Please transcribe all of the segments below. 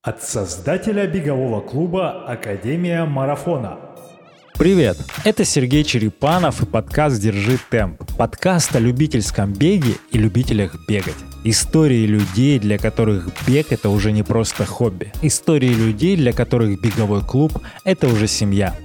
От создателя бегового клуба «Академия марафона». Привет! Это Сергей Черепанов и подкаст «Держи темп». Подкаст о любительском беге и любителях бегать. Истории людей, для которых бег — это уже не просто хобби. Истории людей, для которых беговой клуб — это уже семья.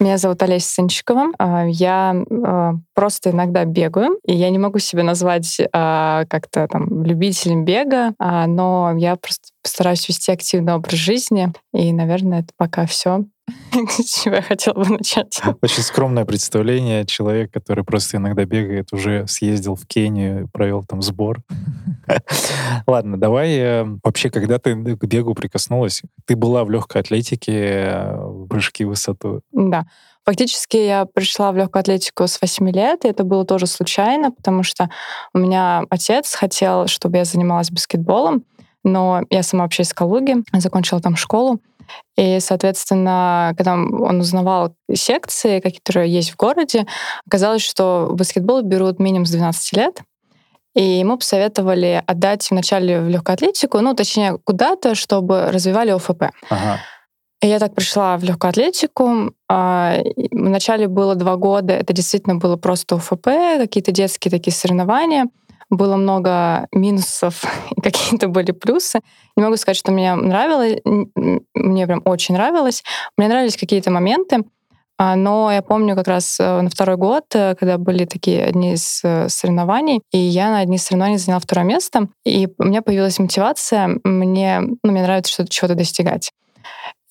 Меня зовут Олеся Сынчикова. А, я а, просто иногда бегаю, и я не могу себя назвать а, как-то там любителем бега, но я просто стараюсь вести активный образ жизни, и, наверное, это пока все. С чего я хотела бы начать? Очень скромное представление. Человек, который просто иногда бегает, уже съездил в Кению, провел там сбор. Ладно, давай э, вообще, когда ты к бегу прикоснулась, ты была в легкой атлетике, э, в прыжки в высоту. Да. Фактически я пришла в легкую атлетику с 8 лет, и это было тоже случайно, потому что у меня отец хотел, чтобы я занималась баскетболом, но я сама вообще из Калуги, закончила там школу, и, соответственно, когда он узнавал секции, которые есть в городе, оказалось, что баскетбол берут минимум с 12 лет. И ему посоветовали отдать вначале в легкую атлетику, ну, точнее, куда-то, чтобы развивали ОФП. Ага. И я так пришла в легкую атлетику. А, вначале было два года, это действительно было просто ОФП, какие-то детские такие соревнования было много минусов и какие-то были плюсы. Не могу сказать, что мне нравилось, мне прям очень нравилось. Мне нравились какие-то моменты, а, но я помню как раз э, на второй год, э, когда были такие одни из э, соревнований, и я на одни из соревнований заняла второе место, и у меня появилась мотивация, мне, ну, мне нравится что-то, чего-то достигать.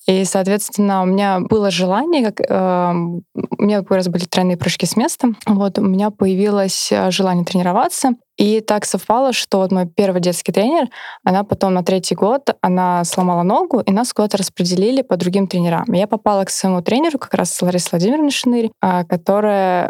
И, соответственно, у меня было желание, как э, у меня как раз были тройные прыжки с места, вот у меня появилось желание тренироваться, и так совпало, что вот мой первый детский тренер, она потом на третий год, она сломала ногу, и нас куда-то распределили по другим тренерам. я попала к своему тренеру, как раз Ларисе Владимировне Шинырь, а, которая...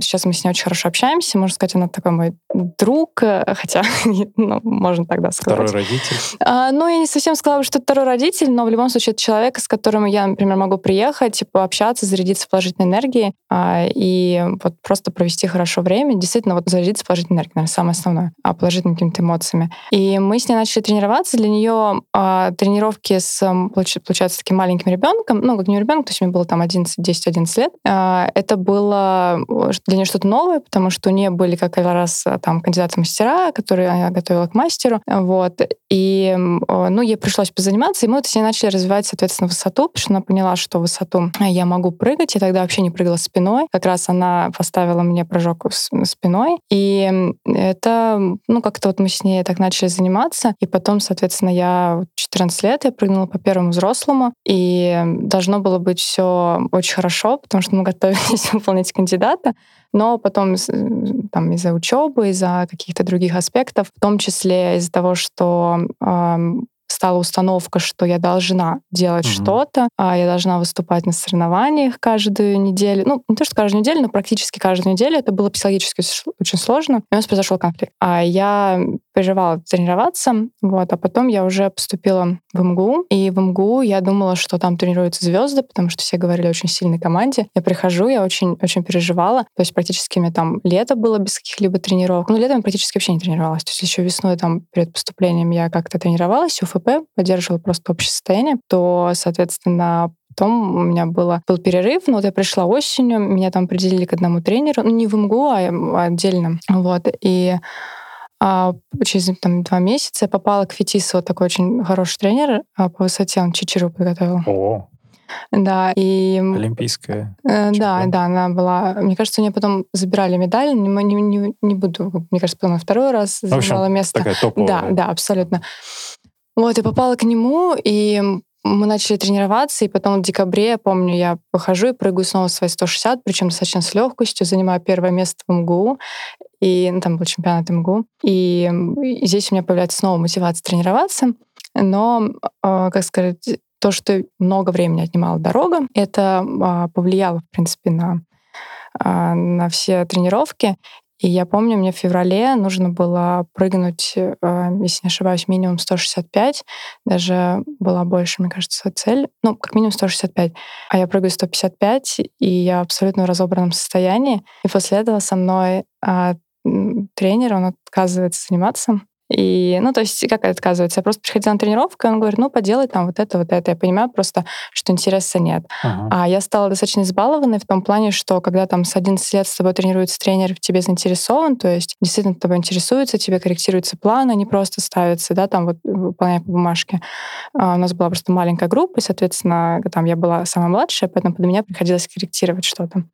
Сейчас мы с ней очень хорошо общаемся. Можно сказать, она такой мой друг, э, хотя, ну, можно тогда сказать. Второй родитель? А, ну, я не совсем сказала, что второй родитель, но в любом случае это человек, с которым я, например, могу приехать, пообщаться, зарядиться положительной энергией а, и вот просто провести хорошо время. Действительно, вот зарядиться положительной энергией наверное, самое основное, а положительными какими-то эмоциями. И мы с ней начали тренироваться. Для нее а, тренировки с, получается, таким маленьким ребенком, ну, как не ребенок, то есть мне было там 11, 10, 11 лет, а, это было для нее что-то новое, потому что у нее были как раз а, там кандидаты мастера, которые она готовила к мастеру, вот. И, ну, ей пришлось позаниматься, и мы вот с ней начали развивать, соответственно, высоту, потому что она поняла, что высоту я могу прыгать, и тогда вообще не прыгала спиной. Как раз она поставила мне прыжок спиной, и это, ну, как-то вот мы с ней так начали заниматься, и потом, соответственно, я 14 лет, я прыгнула по первому взрослому, и должно было быть все очень хорошо, потому что мы готовились выполнить кандидата, но потом там из-за учебы, из-за каких-то других аспектов, в том числе из-за того, что стала установка, что я должна делать mm-hmm. что-то, а я должна выступать на соревнованиях каждую неделю. Ну, не то, что каждую неделю, но практически каждую неделю. Это было психологически очень сложно. И у нас произошел конфликт. А я переживала тренироваться, вот, а потом я уже поступила в МГУ, и в МГУ я думала, что там тренируются звезды, потому что все говорили о очень сильной команде. Я прихожу, я очень, очень переживала, то есть практически у меня там лето было без каких-либо тренировок. Ну, летом я практически вообще не тренировалась, то есть еще весной там перед поступлением я как-то тренировалась, УФП, поддерживала просто общее состояние, то, соответственно, Потом у меня было, был перерыв, но вот я пришла осенью, меня там определили к одному тренеру, ну, не в МГУ, а отдельно. Вот. И а через там, два месяца я попала к Фетису, вот такой очень хороший тренер а по высоте, он Чичеру подготовил. О, да, и... Олимпийская. Э, да, да, она была... Мне кажется, у нее потом забирали медаль, не, не, не, не буду, мне кажется, потом на второй раз общем, место. такая топовая. Да, да, абсолютно. Вот, я попала к нему, и мы начали тренироваться, и потом в декабре, я помню, я выхожу и прыгаю снова свои 160, причем достаточно с легкостью, занимаю первое место в МГУ, и ну, там был чемпионат МГУ. И, и здесь у меня появляется снова мотивация тренироваться, но, э, как сказать, то, что много времени отнимала дорога, это э, повлияло, в принципе, на, э, на все тренировки. И я помню, мне в феврале нужно было прыгнуть, э, если не ошибаюсь, минимум 165. Даже была больше, мне кажется, цель. Ну, как минимум 165. А я прыгаю 155, и я абсолютно в разобранном состоянии. И после этого со мной а, тренер, он отказывается заниматься. И, ну, то есть, как это отказывается? Я просто приходила на тренировку, и он говорит, ну, поделай там вот это, вот это. Я понимаю просто, что интереса нет. Uh-huh. А я стала достаточно избалованной в том плане, что когда там с 11 лет с тобой тренируется тренер, в тебе заинтересован, то есть действительно тобой интересуется, тебе корректируется план, не просто ставится, да, там вот выполняя по бумажке. А у нас была просто маленькая группа, и, соответственно, там я была самая младшая, поэтому под меня приходилось корректировать что-то.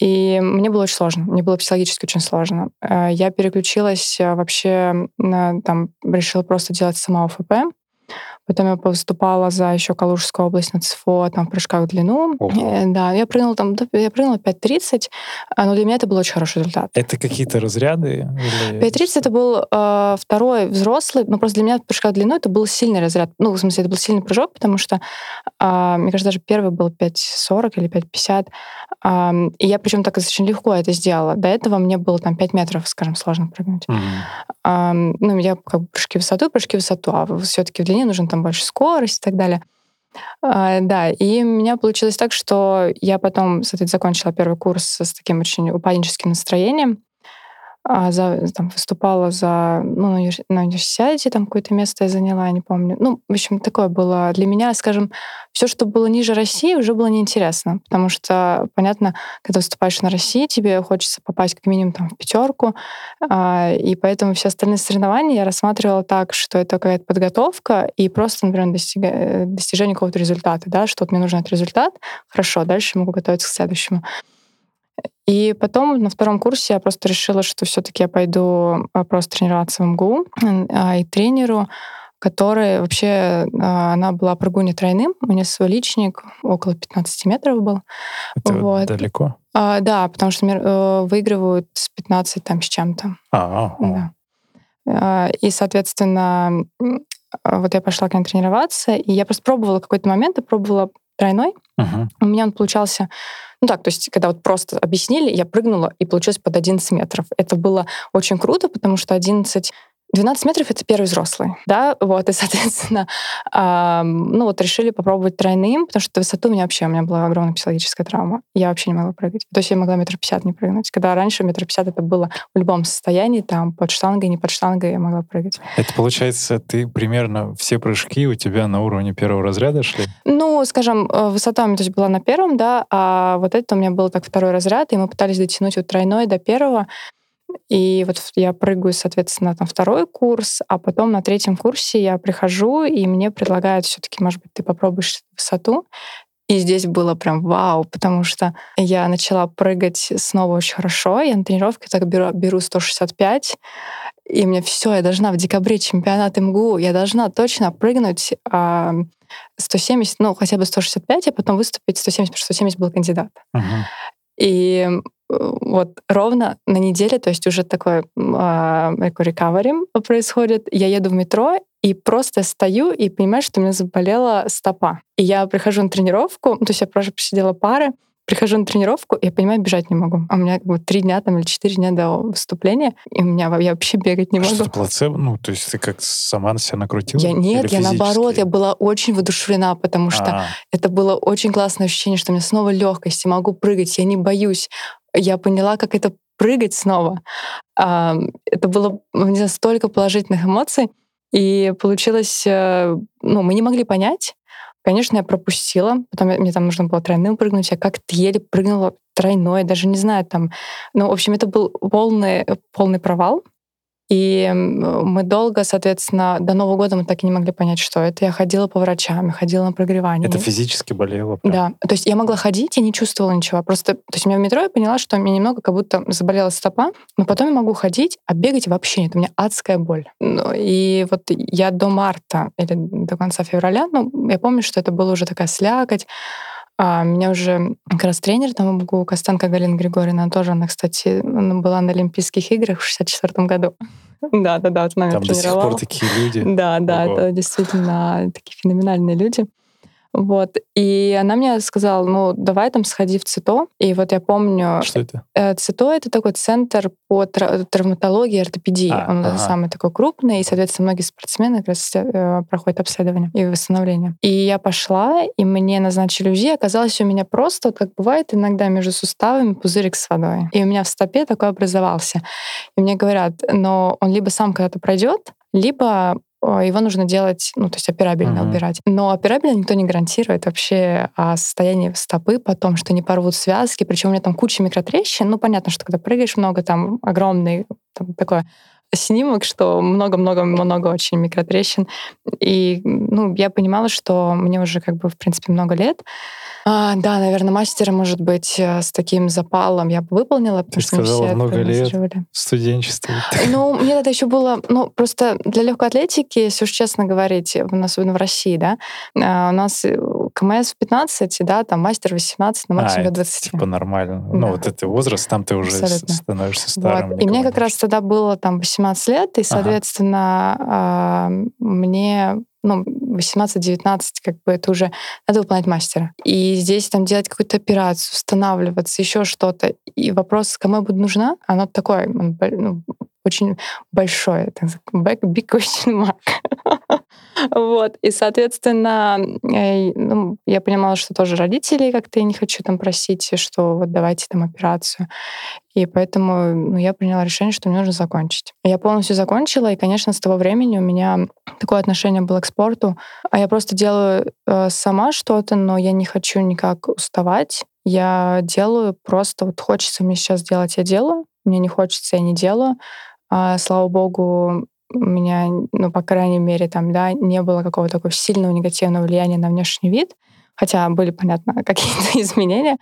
И мне было очень сложно, мне было психологически очень сложно. Э, я переключилась э, вообще, на, там, решила просто делать сама ОФП, Потом я поступала за еще Калужскую область на ЦФО, там, в прыжках в длину. Ого. Э, да, я прыгнула там, я прыгнула 5.30, а, но для меня это был очень хороший результат. Это какие-то разряды? Или... 5.30 это был э, второй взрослый, но просто для меня прыжка в длину это был сильный разряд. Ну, в смысле, это был сильный прыжок, потому что, э, мне кажется, даже первый был 5.40 или 5.50. Э, и я причем так очень легко это сделала. До этого мне было там 5 метров, скажем, сложно прыгнуть. Mm-hmm. Э, ну, я как бы прыжки в высоту, прыжки в высоту, а все-таки в длине нужен там больше скорость и так далее. А, да, и у меня получилось так, что я потом, соответственно, закончила первый курс с таким очень упадническим настроением за, там, выступала за, ну, на университете, там какое-то место я заняла, я не помню. Ну, в общем, такое было для меня, скажем, все, что было ниже России, уже было неинтересно, потому что, понятно, когда выступаешь на России, тебе хочется попасть как минимум там в пятерку, а, и поэтому все остальные соревнования я рассматривала так, что это какая-то подготовка и просто, например, достига... достижение какого-то результата, да, что вот мне нужен этот результат, хорошо, дальше могу готовиться к следующему. И потом на втором курсе я просто решила, что все-таки я пойду а, просто тренироваться в МГУ а, и тренеру, который вообще, а, она была прыгуня тройным, у нее свой личник около 15 метров был. Это вот. далеко? А, да, потому что э, выигрывают с 15 там с чем-то. А, да. И, соответственно, вот я пошла к ней тренироваться, и я просто пробовала какой-то момент, я пробовала тройной. Uh-huh. У меня он получался ну так, то есть, когда вот просто объяснили, я прыгнула, и получилось под 11 метров. Это было очень круто, потому что 11 12 метров — это первый взрослый, да, вот, и, соответственно, э, ну вот решили попробовать тройным, потому что высоту у меня вообще, у меня была огромная психологическая травма, я вообще не могла прыгать. То есть я могла метр пятьдесят не прыгнуть, когда раньше метр пятьдесят это было в любом состоянии, там, под штангой, не под штангой я могла прыгать. Это, получается, ты примерно все прыжки у тебя на уровне первого разряда шли? Ну, скажем, э, высота у меня то есть, была на первом, да, а вот это у меня был так второй разряд, и мы пытались дотянуть вот тройной до первого, и вот я прыгаю, соответственно, там второй курс, а потом на третьем курсе я прихожу, и мне предлагают все таки может быть, ты попробуешь высоту. И здесь было прям вау, потому что я начала прыгать снова очень хорошо. Я на тренировке так беру, беру 165, и мне все, я должна в декабре чемпионат МГУ, я должна точно прыгнуть а, 170, ну, хотя бы 165, а потом выступить 170, потому что 170 был кандидат. Uh-huh. И вот ровно на неделе, то есть уже такой, а, рекавери происходит. Я еду в метро и просто стою и понимаю, что у меня заболела стопа. И я прихожу на тренировку, то есть я просто посидела пары, Прихожу на тренировку, я понимаю, бежать не могу. А у меня как бы три дня там или четыре дня до выступления, и у меня я вообще бегать не а могу. Что плацебо? Ну, то есть ты как сама на себя накрутила? Я нет, я наоборот, я была очень воодушевлена, потому что А-а-а. это было очень классное ощущение, что у меня снова легкость, я могу прыгать, я не боюсь. Я поняла, как это прыгать снова. Это было не знаю, столько положительных эмоций. И получилось, э, ну, мы не могли понять, Конечно, я пропустила. Потом мне там нужно было тройным прыгнуть. Я как-то еле прыгнула тройной, даже не знаю там. Ну, в общем, это был полный, полный провал. И мы долго, соответственно, до Нового года мы так и не могли понять, что это. Я ходила по врачам, я ходила на прогревание. Это физически болело? Прям. Да. То есть я могла ходить и не чувствовала ничего. Просто, то есть у меня в метро я поняла, что у меня немного как будто заболела стопа, но потом я могу ходить, а бегать вообще нет. У меня адская боль. Ну, и вот я до марта или до конца февраля, ну, я помню, что это была уже такая слякоть, а меня уже как раз тренер там МГУ, Костенко Галина Григорьевна, тоже она, кстати, она была на Олимпийских играх в 64 году. Да, да, да, вот она Там до сих пор такие люди. Да, да, это действительно такие феноменальные люди. Вот. И она мне сказала, ну, давай там сходи в ЦИТО. И вот я помню... Что это? Э, ЦИТО — это такой центр по травматологии и ортопедии. А, Он ага. самый такой крупный, и, соответственно, многие спортсмены как раз э, проходят обследование и восстановление. И я пошла, и мне назначили УЗИ. Оказалось, у меня просто, как бывает иногда между суставами, пузырик с водой. И у меня в стопе такой образовался. И мне говорят, но он либо сам когда-то пройдет, либо его нужно делать, ну, то есть операбельно uh-huh. убирать. Но операбельно никто не гарантирует вообще о состоянии стопы потом, что не порвут связки. Причем у меня там куча микротрещин. Ну, понятно, что когда прыгаешь много, там огромный там, такое снимок, что много-много-много очень микротрещин. И ну, я понимала, что мне уже как бы, в принципе, много лет. А, да, наверное, мастера, может быть, э, с таким запалом я бы выполнила. Ты сказала, все много лет студенчества. Ну, мне это еще было, ну, просто для легкой атлетики, если уж честно говорить, особенно в России, да, а, у нас э, КМС в 15, да, там мастер 18, на максимум а, 20. типа нормально. Ну, да. Ну, вот это возраст, там ты уже Абсолютно. становишься старым. Вот. И мне как раз тогда было там 18 лет, и, соответственно, ага. мне ну, 18-19, как бы это уже надо выполнять мастера. И здесь там делать какую-то операцию, устанавливаться, еще что-то. И вопрос, кому я буду нужна, оно такое, ну, очень большое, big, big question mark. вот. И, соответственно, ну, я понимала, что тоже родители как-то я не хочу там просить, что вот давайте там операцию. И поэтому ну, я приняла решение, что мне нужно закончить. Я полностью закончила, и, конечно, с того времени у меня такое отношение было к спорту. А я просто делаю э, сама что-то, но я не хочу никак уставать. Я делаю просто, вот хочется мне сейчас делать, я делаю. Мне не хочется, я не делаю. А, слава богу, у меня, ну, по крайней мере, там, да, не было какого-то такого сильного негативного влияния на внешний вид, хотя были, понятно, какие-то изменения.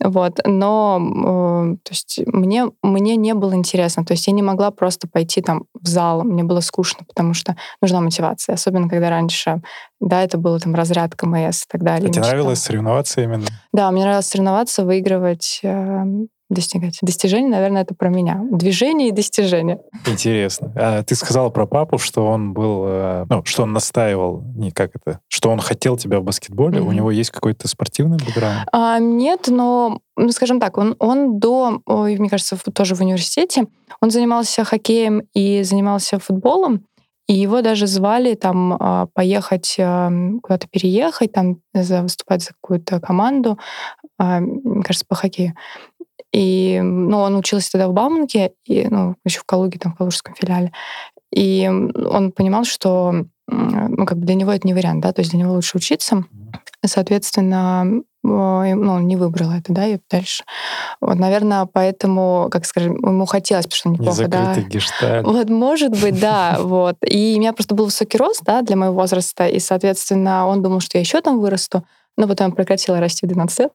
Вот, но э, то есть мне, мне не было интересно. То есть я не могла просто пойти там в зал, мне было скучно, потому что нужна мотивация. Особенно, когда раньше, да, это было там разряд КМС и так далее. А тебе нравилось соревноваться именно? Да, мне нравилось соревноваться, выигрывать. Э, достигать. Достижение, наверное, это про меня. Движение и достижение. Интересно. А ты сказала про папу, что он был, э, ну, что он настаивал, не как это, что он хотел тебя в баскетболе. Mm-hmm. У него есть какой-то спортивный бэкграунд? А, нет, но, ну, скажем так, он, он до, ой, мне кажется, тоже в университете, он занимался хоккеем и занимался футболом. И его даже звали там а, поехать эм, куда-то переехать, там выступать за какую-то команду, а, мне кажется, по хоккею. И, ну, он учился тогда в Бауманке, и, ну, еще в Калуге, там, в Калужском филиале. И он понимал, что ну, как бы для него это не вариант, да, то есть для него лучше учиться. Соответственно, ну, он не выбрал это, да, и дальше. Вот, наверное, поэтому, как скажем, ему хотелось, потому что неплохо, да. гештальт. Вот, может быть, да, вот. И у меня просто был высокий рост, да, для моего возраста, и, соответственно, он думал, что я еще там вырасту, но потом я прекратила расти в 12 лет.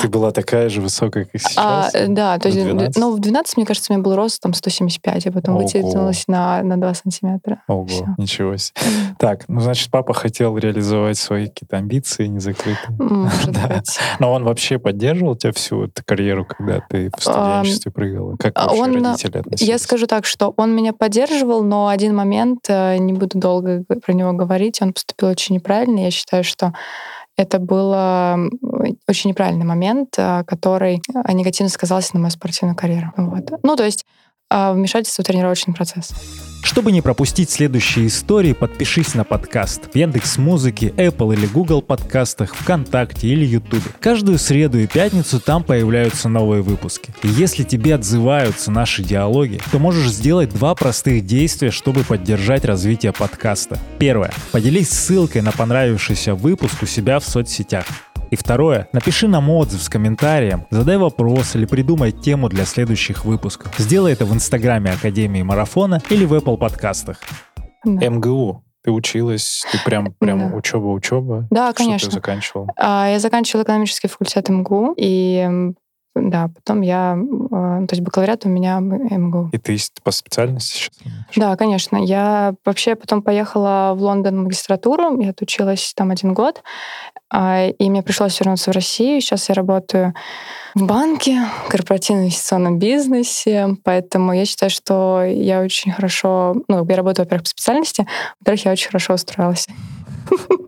ты была такая же высокая, как сейчас? А, да, то есть, 12? ну, в 12, мне кажется, у меня был рост там 175, а потом Ого. вытянулась на, на 2 сантиметра. Ого, Всё. ничего себе. Так, ну, значит, папа хотел реализовать свои какие-то амбиции незакрытые. Может да. быть. Но он вообще поддерживал тебя всю эту карьеру, когда ты в студенчестве а, прыгала? Как вообще он, родители относились? Я скажу так, что он меня поддерживал, но один момент, э, не буду долго про него говорить, он поступил очень неправильно. Я считаю, что это был очень неправильный момент, э, который э, негативно сказался на мою спортивную карьеру. Вот. Ну, то есть вмешательство в тренировочный процесс. Чтобы не пропустить следующие истории, подпишись на подкаст в Яндекс Музыке, Apple или Google подкастах, ВКонтакте или Ютубе. Каждую среду и пятницу там появляются новые выпуски. И если тебе отзываются наши диалоги, то можешь сделать два простых действия, чтобы поддержать развитие подкаста. Первое. Поделись ссылкой на понравившийся выпуск у себя в соцсетях. И второе, напиши нам отзыв с комментарием, задай вопрос или придумай тему для следующих выпусков. Сделай это в инстаграме Академии Марафона или в Apple подкастах. Да. МГУ. Ты училась, ты прям, прям да. учеба, учеба. Да, Что конечно. ты заканчивала? А, я заканчивала экономический факультет МГУ, и да, потом я, а, то есть бакалавриат у меня МГУ. И ты по специальности сейчас? Да, конечно. Я вообще потом поехала в Лондон в магистратуру, я отучилась там один год, а, и мне пришлось вернуться в Россию. Сейчас я работаю в банке, в корпоративном инвестиционном бизнесе, поэтому я считаю, что я очень хорошо, ну, я работаю, во-первых, по специальности, во-вторых, я очень хорошо устроилась.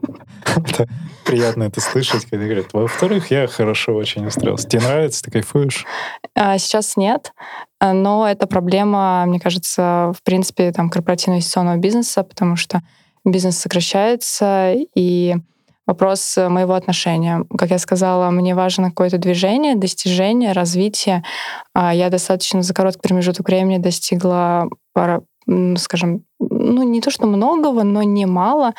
Это приятно это слышать, когда говорят. Во-вторых, я хорошо очень устроился. Тебе нравится, ты кайфуешь? А, сейчас нет, но это проблема, мне кажется, в принципе, там, корпоративного инвестиционного бизнеса, потому что бизнес сокращается, и вопрос моего отношения. Как я сказала, мне важно какое-то движение, достижение, развитие. А я достаточно за короткий промежуток времени достигла скажем, ну не то что многого, но немало.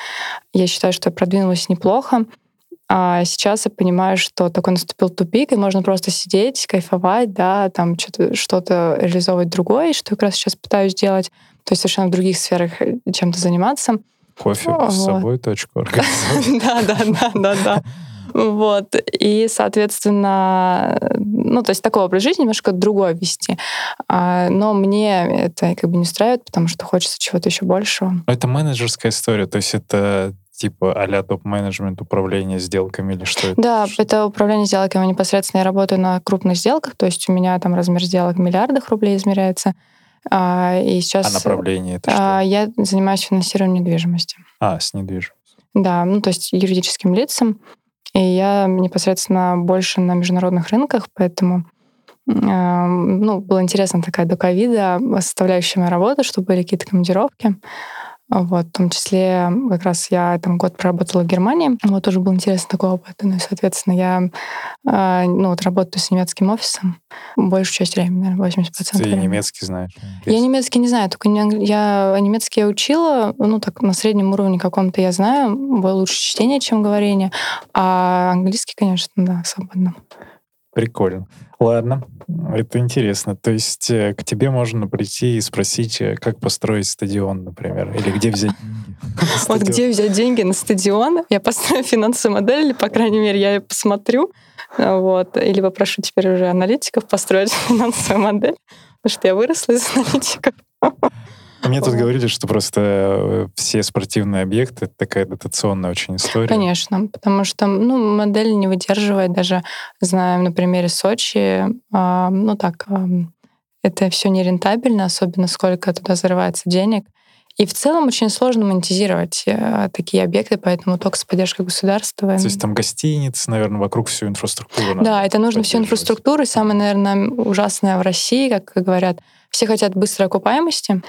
Я считаю, что я продвинулась неплохо. А сейчас я понимаю, что такой наступил тупик, и можно просто сидеть, кайфовать, да, там что-то, что-то реализовывать другое, что я как раз сейчас пытаюсь делать, то есть совершенно в других сферах э, чем-то заниматься. Кофе вот. с собой точку Да, да, да, да, да. Вот. И, соответственно, ну, то есть такой образ жизни немножко другой вести. А, но мне это как бы не устраивает, потому что хочется чего-то еще большего. Это менеджерская история, то есть это типа а-ля топ-менеджмент, управление сделками или что это? Да, это управление сделками. Непосредственно я работаю на крупных сделках, то есть у меня там размер сделок в миллиардах рублей измеряется. А, и сейчас... А направление это что? А, я занимаюсь финансированием недвижимости. А, с недвижимостью. Да, ну то есть юридическим лицам. И я непосредственно больше на международных рынках, поэтому ну, была интересна такая до ковида составляющая моей работы, чтобы были какие-то командировки. Вот, в том числе как раз я там год проработала в Германии. Вот тоже был интересный такой опыт. Ну и, соответственно, я э, ну, вот работаю с немецким офисом большую часть времени, наверное, 80% Ты времени. немецкий знаешь? Я немецкий не знаю, только не, я немецкий я учила, ну так на среднем уровне каком-то я знаю, лучше чтение, чем говорение, а английский, конечно, да, свободно. Прикольно. Ладно, это интересно. То есть э, к тебе можно прийти и спросить, э, как построить стадион, например, или где взять деньги. Вот где взять деньги на стадион? Я построю финансовую модель, или, по крайней мере, я ее посмотрю. Вот. Или попрошу теперь уже аналитиков построить финансовую модель, потому что я выросла из аналитиков. Мне тут говорили, что просто э, все спортивные объекты — это такая дотационная очень история. Конечно, потому что ну, модель не выдерживает даже, знаем на примере Сочи, э, ну так, э, это все нерентабельно, особенно сколько туда зарывается денег. И в целом очень сложно монетизировать э, такие объекты, поэтому только с поддержкой государства. То есть там гостиницы, наверное, вокруг всю инфраструктуру. Да, это нужно всю инфраструктуру. И самое, наверное, ужасное в России, как говорят, все хотят быстрой окупаемости,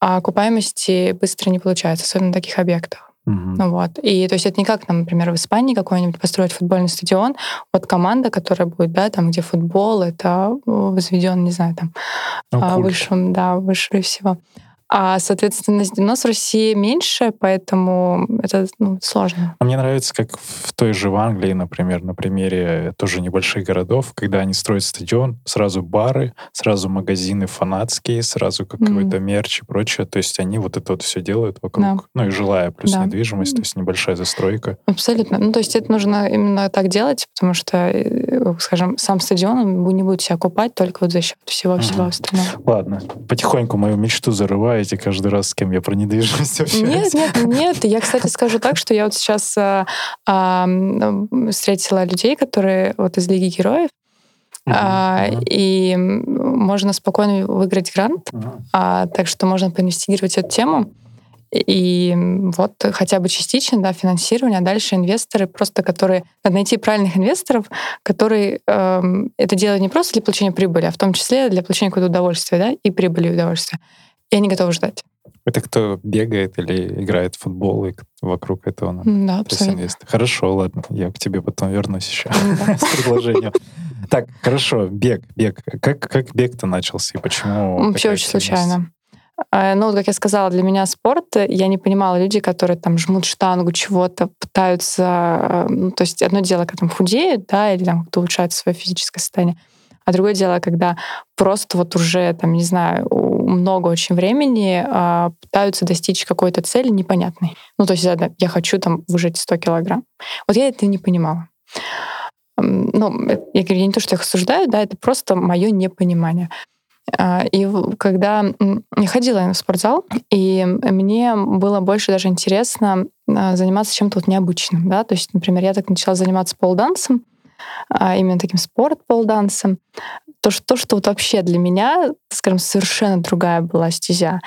а окупаемости быстро не получается, особенно на таких объектах. Угу. Вот. И то есть это не как, там, например, в Испании какой-нибудь построить футбольный стадион. Вот команда, которая будет, да, там, где футбол, это возведен, не знаю, там, ну, высшим, да, выше всего. А, соответственно, нас в России меньше, поэтому это ну, сложно. А мне нравится, как в той же в Англии, например, на примере тоже небольших городов, когда они строят стадион, сразу бары, сразу магазины фанатские, сразу как mm-hmm. какой-то мерч и прочее. То есть они вот это вот все делают вокруг. Да. Ну и жилая плюс да. недвижимость, то есть небольшая застройка. Абсолютно. Ну то есть это нужно именно так делать, потому что, э, скажем, сам стадион не будет себя купать только вот за счет всего-всего mm-hmm. остального. Ладно. Потихоньку мою мечту зарываю забываете каждый раз, с кем я про недвижимость общаюсь. Нет, нет, нет. Я, кстати, скажу так, что я вот сейчас а, а, встретила людей, которые вот из Лиги Героев, Uh-huh, а, uh-huh. И можно спокойно выиграть грант, uh-huh. а, так что можно поинвестигировать эту тему. И вот хотя бы частично, да, финансирование, а дальше инвесторы просто, которые... Надо найти правильных инвесторов, которые э, это делают не просто для получения прибыли, а в том числе для получения какого-то удовольствия, да, и прибыли и удовольствия и они готовы ждать. Это кто бегает или играет в футбол, и вокруг этого надо да, абсолютно. Хорошо, ладно, я к тебе потом вернусь еще с предложением. Так, хорошо, бег, бег. Как, как бег-то начался и почему? Вообще очень случайно. А, ну, как я сказала, для меня спорт, я не понимала люди, которые там жмут штангу, чего-то пытаются... Ну, то есть одно дело, когда там худеют, да, или там кто улучшает свое физическое состояние. А другое дело, когда просто вот уже, там, не знаю, много очень времени а, пытаются достичь какой-то цели непонятной. Ну, то есть я, хочу там выжить 100 килограмм. Вот я это не понимала. Ну, я говорю, я не то, что их осуждаю, да, это просто мое непонимание. А, и когда я ходила в спортзал, и мне было больше даже интересно а, заниматься чем-то вот необычным, да, то есть, например, я так начала заниматься полдансом, именно таким спорт-полдансом, то, что, то, что вот вообще для меня, скажем, совершенно другая была стезя.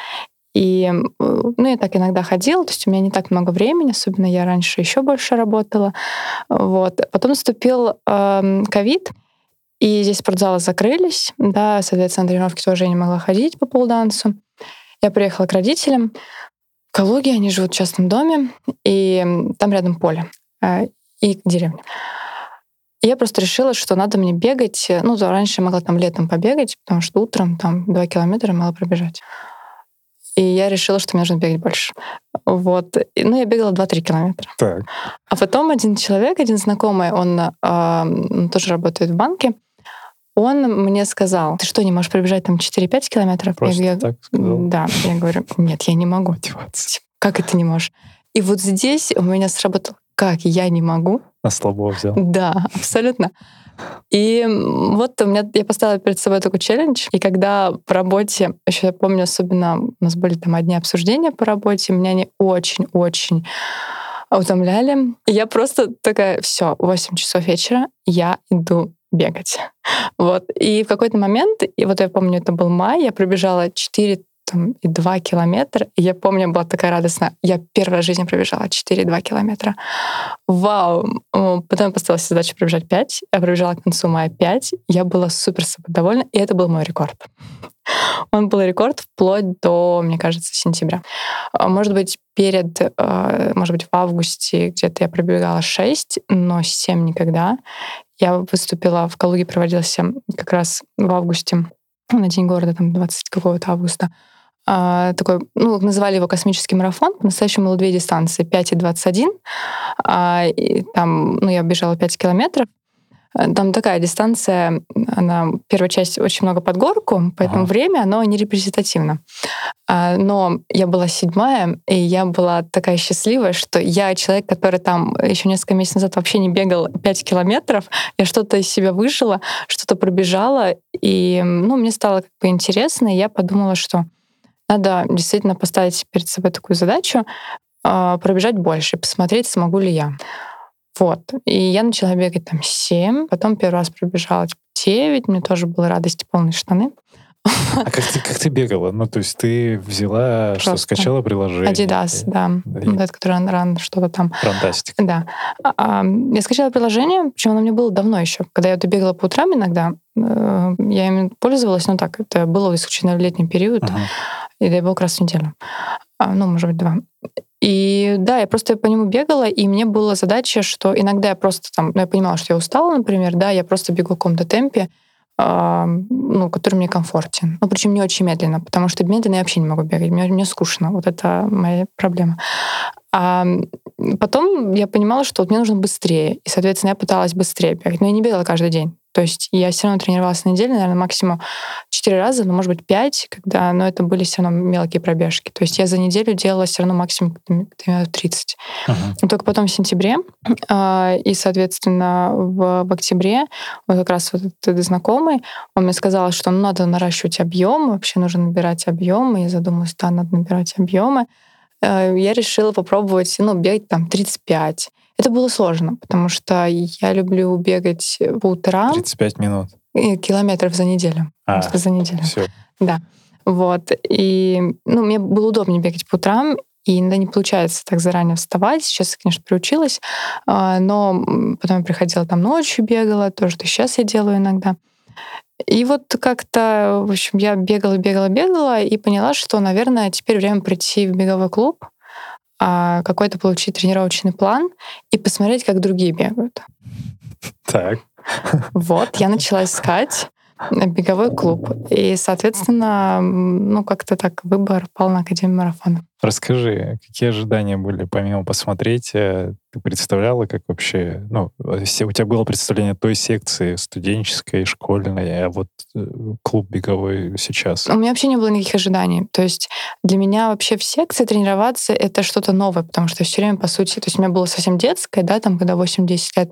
И, ну, я так иногда ходила, то есть у меня не так много времени, особенно я раньше еще больше работала. Вот. Потом наступил ковид, э, и здесь спортзалы закрылись, да, соответственно, на тренировки тоже я не могла ходить по полдансу. Я приехала к родителям. В Калуге они живут в частном доме, и там рядом поле э, и деревня. И я просто решила, что надо мне бегать. Ну, раньше я могла там летом побегать, потому что утром там два километра мало пробежать. И я решила, что мне нужно бегать больше. Вот. И, ну, я бегала 2-3 километра. Так. А потом один человек, один знакомый, он, э, он тоже работает в банке, он мне сказал, ты что, не можешь пробежать там 4-5 километров? Просто я, так сказал? Да. Я говорю, нет, я не могу. Мотивация. Как это не можешь? И вот здесь у меня сработало, как я не могу. На слабо взял. Да, абсолютно. И вот у меня, я поставила перед собой такой челлендж, и когда по работе, еще я помню, особенно у нас были там одни обсуждения по работе, меня они очень-очень утомляли. И я просто такая, все, 8 часов вечера, я иду бегать. Вот. И в какой-то момент, и вот я помню, это был май, я пробежала 4 там, и 2 километра. И я помню, была такая радостная. Я первый раз в жизни пробежала 4,2 километра. Вау! Потом я поставила себе задачу пробежать 5. Я пробежала к концу мая 5. Я была супер собой довольна. И это был мой рекорд. Он был рекорд вплоть до, мне кажется, сентября. А, может быть, перед, а, может быть, в августе где-то я пробегала 6, но 7 никогда. Я выступила в Калуге, проводился как раз в августе на День города, там, 20 какого-то августа. А, такой, ну, называли его космический марафон. По-настоящему было две дистанции, 5 и 21. А, и там, ну, я бежала 5 километров. Там такая дистанция, она, первая часть очень много под горку, поэтому ага. время, оно не репрезентативно. А, но я была седьмая, и я была такая счастливая, что я человек, который там еще несколько месяцев назад вообще не бегал 5 километров, я что-то из себя выжила, что-то пробежала, и ну, мне стало как бы интересно, и я подумала, что надо действительно поставить перед собой такую задачу, а, пробежать больше, посмотреть, смогу ли я. Вот. И я начала бегать там 7, потом первый раз пробежала типа 9, мне тоже было радости полные штаны. А как ты, как ты бегала? Ну, то есть ты взяла, Просто. что скачала приложение? Adidas, да. И... Вот это, который ран, что-то там. Фантастика. Да. А, я скачала приложение, причем оно мне было давно еще. Когда я бегала по утрам иногда, э, я им пользовалась, но так, это было исключительно в летний период, uh-huh. И дай бог раз в неделю. А, ну, может быть, два. И да, я просто по нему бегала, и мне была задача, что иногда я просто там, ну, я понимала, что я устала, например, да, я просто бегу в каком-то темпе, э, ну, который мне комфортен. Ну, причем не очень медленно, потому что медленно я вообще не могу бегать, мне, мне скучно, вот это моя проблема. А потом я понимала, что вот мне нужно быстрее, и, соответственно, я пыталась быстрее бегать, но я не бегала каждый день. То есть я все равно тренировалась на неделю, наверное, максимум 4 раза, ну, может быть, 5, когда, но это были все равно мелкие пробежки. То есть я за неделю делала все равно максимум 30. Uh-huh. только потом в сентябре э, и, соответственно, в, в октябре вот как раз вот этот знакомый, он мне сказал, что ну, надо наращивать объем, вообще нужно набирать объемы. Я задумалась, да, надо набирать объемы. Э, я решила попробовать, ну, бегать там 35. Это было сложно, потому что я люблю бегать по утрам. 35 минут. Километров за неделю. А, за неделю. Все. Да. Вот. И ну, мне было удобнее бегать по утрам, и иногда не получается так заранее вставать. Сейчас я, конечно, приучилась, а, но потом я приходила там ночью, бегала, то сейчас я делаю иногда. И вот как-то, в общем, я бегала, бегала, бегала и поняла, что, наверное, теперь время прийти в беговой клуб, какой-то получить тренировочный план и посмотреть, как другие бегают. Так. Вот, я начала искать беговой клуб. И, соответственно, ну, как-то так выбор пал на Академию марафона. Расскажи, какие ожидания были, помимо посмотреть, э, ты представляла, как вообще, ну, у тебя было представление той секции студенческой, школьной, а вот э, клуб беговой сейчас? У меня вообще не было никаких ожиданий. То есть для меня вообще в секции тренироваться — это что-то новое, потому что все время, по сути, то есть у меня было совсем детское, да, там, когда 8-10 лет,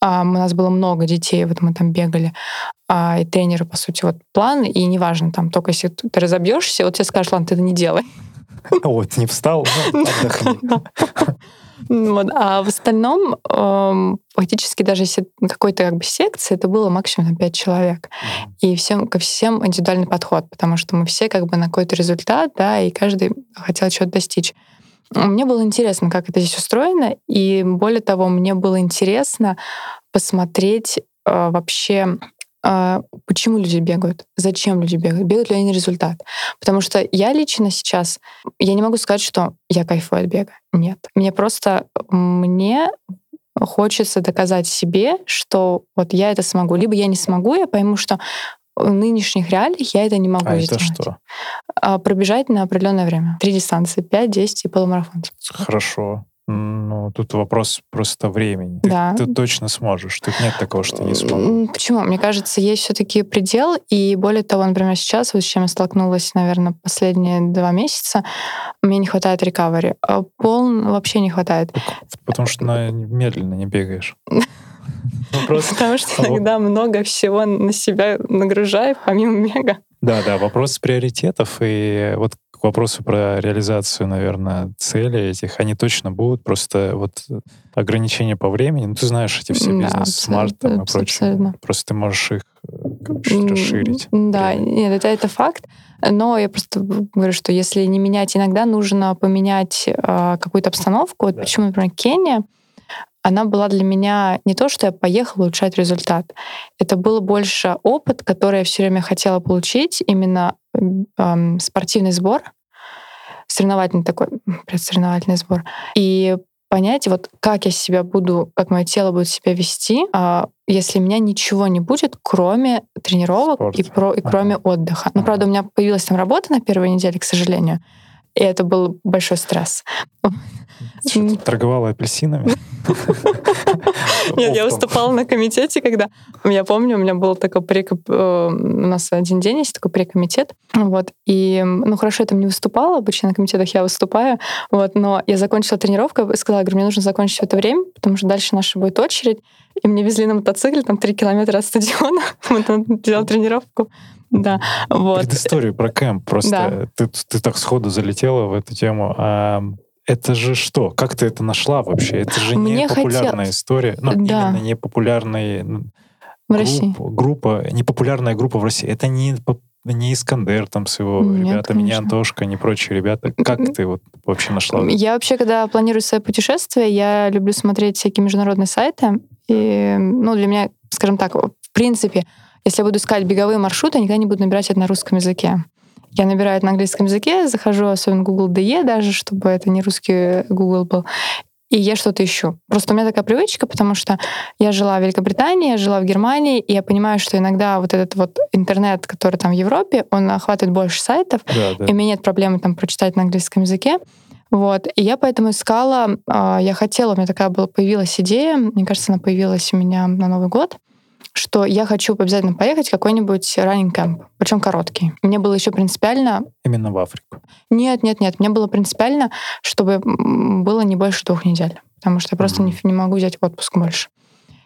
а, у нас было много детей, вот мы там бегали, а, и тренеры, по сути, вот план, и неважно, там, только если ты разобьешься, вот тебе скажут, ладно, ты это не делай. Вот, не встал, ну, отдохни. Вот. А в остальном, эм, фактически даже если какой-то как бы секции, это было максимум 5 человек. И всем, ко всем индивидуальный подход, потому что мы все как бы на какой-то результат, да, и каждый хотел чего-то достичь. Мне было интересно, как это здесь устроено, и более того, мне было интересно посмотреть э, вообще а, почему люди бегают, зачем люди бегают, бегают ли они результат. Потому что я лично сейчас, я не могу сказать, что я кайфую от бега. Нет. Мне просто, мне хочется доказать себе, что вот я это смогу. Либо я не смогу, я пойму, что нынешних реалиях я это не могу а сделать. это что? А, пробежать на определенное время. Три дистанции. 5, 10 и полумарафон. Хорошо. Ну, тут вопрос просто времени. Ты, Да. ты точно сможешь. Тут нет такого, что не смогу. Почему? Мне кажется, есть все-таки предел, и более того, например, сейчас, вот с чем я столкнулась, наверное, последние два месяца, мне не хватает рекавери. А Полн вообще не хватает. Потому что на- медленно не бегаешь. Просто... Потому что Вот. иногда много всего на себя нагружаю, помимо бега. Да, да, вопрос приоритетов и вот к вопросу про реализацию, наверное, целей этих, они точно будут, просто вот ограничения по времени, ну ты знаешь эти все бизнес-смарт и прочее, абсолютно. просто ты можешь их расширить. Да, время. нет, это, это факт. Но я просто говорю, что если не менять, иногда нужно поменять э, какую-то обстановку. Вот Да. почему, например, Кения, она была для меня не то, что я поехала улучшать результат. Это был больше опыт, который я все время хотела получить, именно эм, спортивный сбор, соревновательный такой, предсоревновательный сбор. И понять, вот как я себя буду, как мое тело будет себя вести, а, если у меня ничего не будет, кроме тренировок Спорт. и, про, и Ага. кроме отдыха. Но, Ага. правда, у меня появилась там работа на первой неделе, к сожалению. И это был большой стресс. Что, торговала апельсинами? Нет, я выступала на комитете, когда... Я помню, у меня был такой прекоп... э, У нас один день есть такой прекомитет. Вот. И, ну, хорошо, я там не выступала. Обычно на комитетах я выступаю. Вот. Но я закончила тренировку, сказала, говорю, мне нужно закончить это время, потому что дальше наша будет очередь. И мне везли на мотоцикле там три километра от стадиона. Мы там делали тренировку. Да, вот. Предысторию про кэмп. Просто Да. ты, ты так сходу залетела в эту тему. А это же что? Как ты это нашла вообще? Это же не Мне популярная хотелось- история. Ну, Да. именно не популярная В России. группа, группа, не популярная группа в России. Это не, не Искандер там с его Нет, ребятами, не конечно. Антошка, не прочие ребята. Как ты вот вообще нашла? Я вообще, когда планирую свои путешествия, я люблю смотреть всякие международные сайты. И, ну, для меня, скажем так, в принципе, если я буду искать беговые маршруты, я никогда не буду набирать это на русском языке. Я набираю это на английском языке, захожу особенно Google DE даже, чтобы это не русский Google был. И я что-то ищу. Просто у меня такая привычка, потому что я жила в Великобритании, я жила в Германии, и я понимаю, что иногда вот этот вот интернет, который там в Европе, он охватывает больше сайтов, Да, да. и у меня нет проблемы там прочитать на английском языке. Вот. И я поэтому искала, а, я хотела, у меня такая была, появилась идея, мне кажется, она появилась у меня на Новый год, что я хочу обязательно поехать в какой-нибудь раннинг кэмп, причем короткий. Мне было еще принципиально, Именно в Африку. нет, нет, нет, мне было принципиально, чтобы было не больше двух недель, потому что я просто не, не могу взять отпуск больше.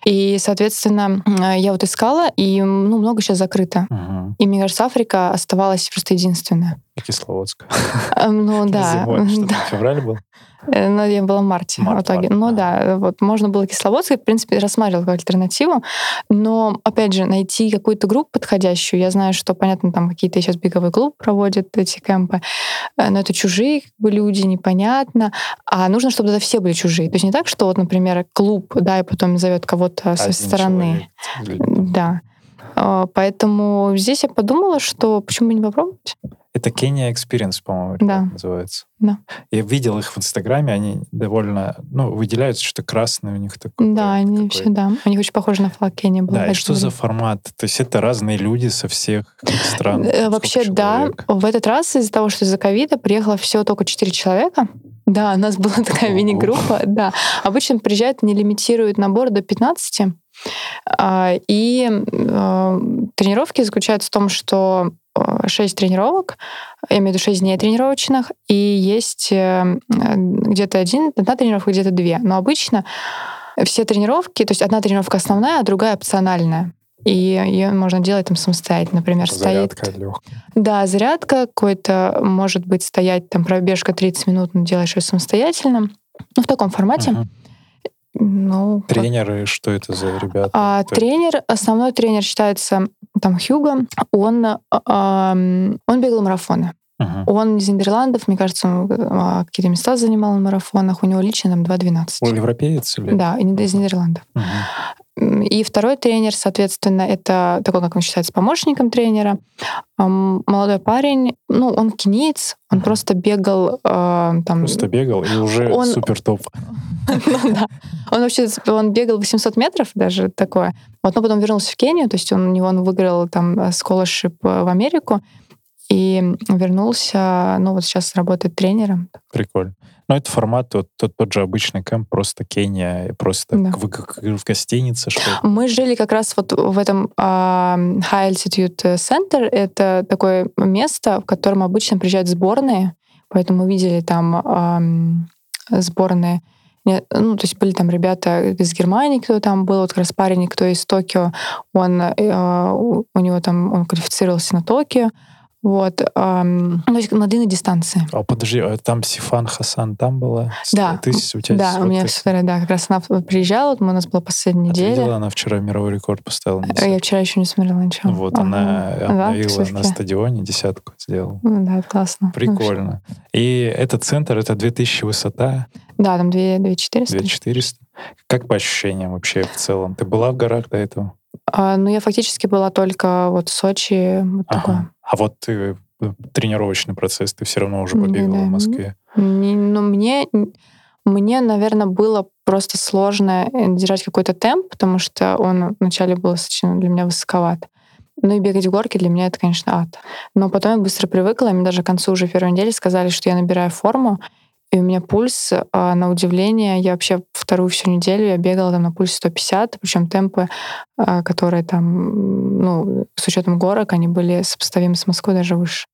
И, соответственно, я вот искала, и ну, много сейчас закрыто. Мгм. И мне кажется, Африка оставалась просто единственная. И Кисловодск. А, Ну да, Зимой. Что февраль был? Э, Ну, я была в марте Март, в итоге. март, ну ага. да, вот можно было Кисловодск, я, в принципе, рассматривала как альтернативу. Но, опять же, найти какую-то группу подходящую. Я знаю, что, понятно, там какие-то сейчас беговые клубы проводят эти кемпы, э, но это чужие как бы, люди, непонятно. А нужно, чтобы это все были чужие. То есть не так, что вот, например, клуб, да, и потом зовет кого-то со стороны. человек. Да. А, Поэтому здесь я подумала, что почему бы не попробовать? Это Kenya Experience, по-моему, Да. называется. Да. Я видел их в Инстаграме, они довольно, ну, выделяются, что красное у них такое. Да, они все, да. У них очень похоже на флаг Кении было. Да, и что за формат? То есть это разные люди со всех стран? Э, Вообще, да. В этот раз из-за того, что из-за ковида приехало всего только 4 человека. Да, у нас была такая мини-группа. Да. Обычно приезжают, не лимитируют набор до 15. А, И э, тренировки заключаются в том, что 6 тренировок, я имею в виду 6 дней тренировочных, и есть э, где-то один, одна тренировка, где-то две. Но обычно все тренировки, то есть одна тренировка основная, а другая опциональная. И ее можно делать там самостоятельно. Например, стоит... Зарядка легкая. Да, зарядка какой-то, может быть, стоять там пробежка 30 минут, но делаешь ее самостоятельно. Ну, в таком формате. Мгм. Ну, как- Тренеры, что это за ребята? А, тренер, основной тренер считается там Хьюго. Он, а, он бегал марафоны. Мгм. Он из Нидерландов, мне кажется, он а, какие-то места занимал на марафонах. У него лично там 2.12. Он европеец или? Да, из Нидерландов. М, И второй тренер, соответственно, это такой, как он считается, помощником тренера. Молодой парень, ну, он кениец, он Мгм. просто бегал а, там... Просто бегал и уже Он- супер топ. Ну. Он вообще он бегал 800 метров, даже такое. Вот, но потом вернулся в Кению, то есть он, у него он выиграл там э, scholarship э, в Америку и вернулся, ну вот сейчас работает тренером. Прикольно. Но это формат, вот тот, тот же обычный кэмп, просто Кения, просто Да. вы как в гостинице, что? Мы жили как раз вот в этом а, High Altitude Center. Это такое место, в котором обычно приезжают сборные, поэтому мы видели там ам, сборные. Ну, то есть были там ребята из Германии, кто там был, вот как раз парень, кто из Токио, он, э, у него там, он квалифицировался на Токио, вот, ам, ну, то есть на длинной дистанции. А подожди, а там Сифан Хасан там была? Да. Тысяч, у тебя Да, у меня все да, как раз она приезжала, вот у нас была последняя А ты неделя. видела, она вчера мировой рекорд поставила. Э, Я вчера еще не смотрела ничего. Ну Вот, Ага. она Да, обновила всё-таки. на стадионе, десятку сделала. Ну Да, классно. Прикольно. И этот центр, это 2000 высота, Да, там 2 2400. 2400. Как по ощущениям вообще в целом? Ты была в горах до этого? А, ну, я фактически была только вот в Сочи. Вот такое. А вот ты, э, тренировочный процесс, ты все равно уже побегала да. в Москве. Не- ну, мне, мне, наверное, было просто сложно э, держать какой-то темп, потому что он вначале был достаточно для меня высоковат. Ну и бегать в горке для меня это, конечно, ад. Но потом я быстро привыкла, и мне даже к концу уже первой недели сказали, что я набираю форму, и у меня пульс, а, на удивление, я вообще вторую всю неделю я бегала там на пульсе 150, причем темпы, а, которые там, ну, с учетом горок, они были сопоставимы с Москвой даже выше.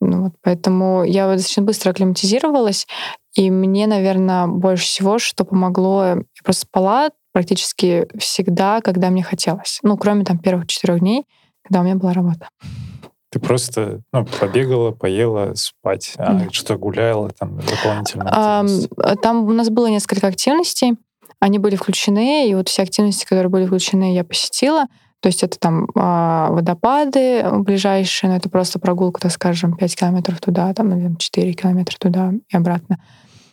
Ну, вот, поэтому я достаточно быстро акклиматизировалась, и мне, наверное, больше всего, что помогло, я просто спала практически всегда, когда мне хотелось. Ну, кроме там первых четырех дней, когда у меня была работа. Ты просто ну, побегала, поела, спать, а Да. что гуляла, там дополнительно. Активность. Там у нас было несколько активностей, они были включены, и вот все активности, которые были включены, я посетила. То есть это там а, водопады ближайшие, но это просто прогулка, так скажем, 5 километров туда, там, или там 4 километра туда и обратно.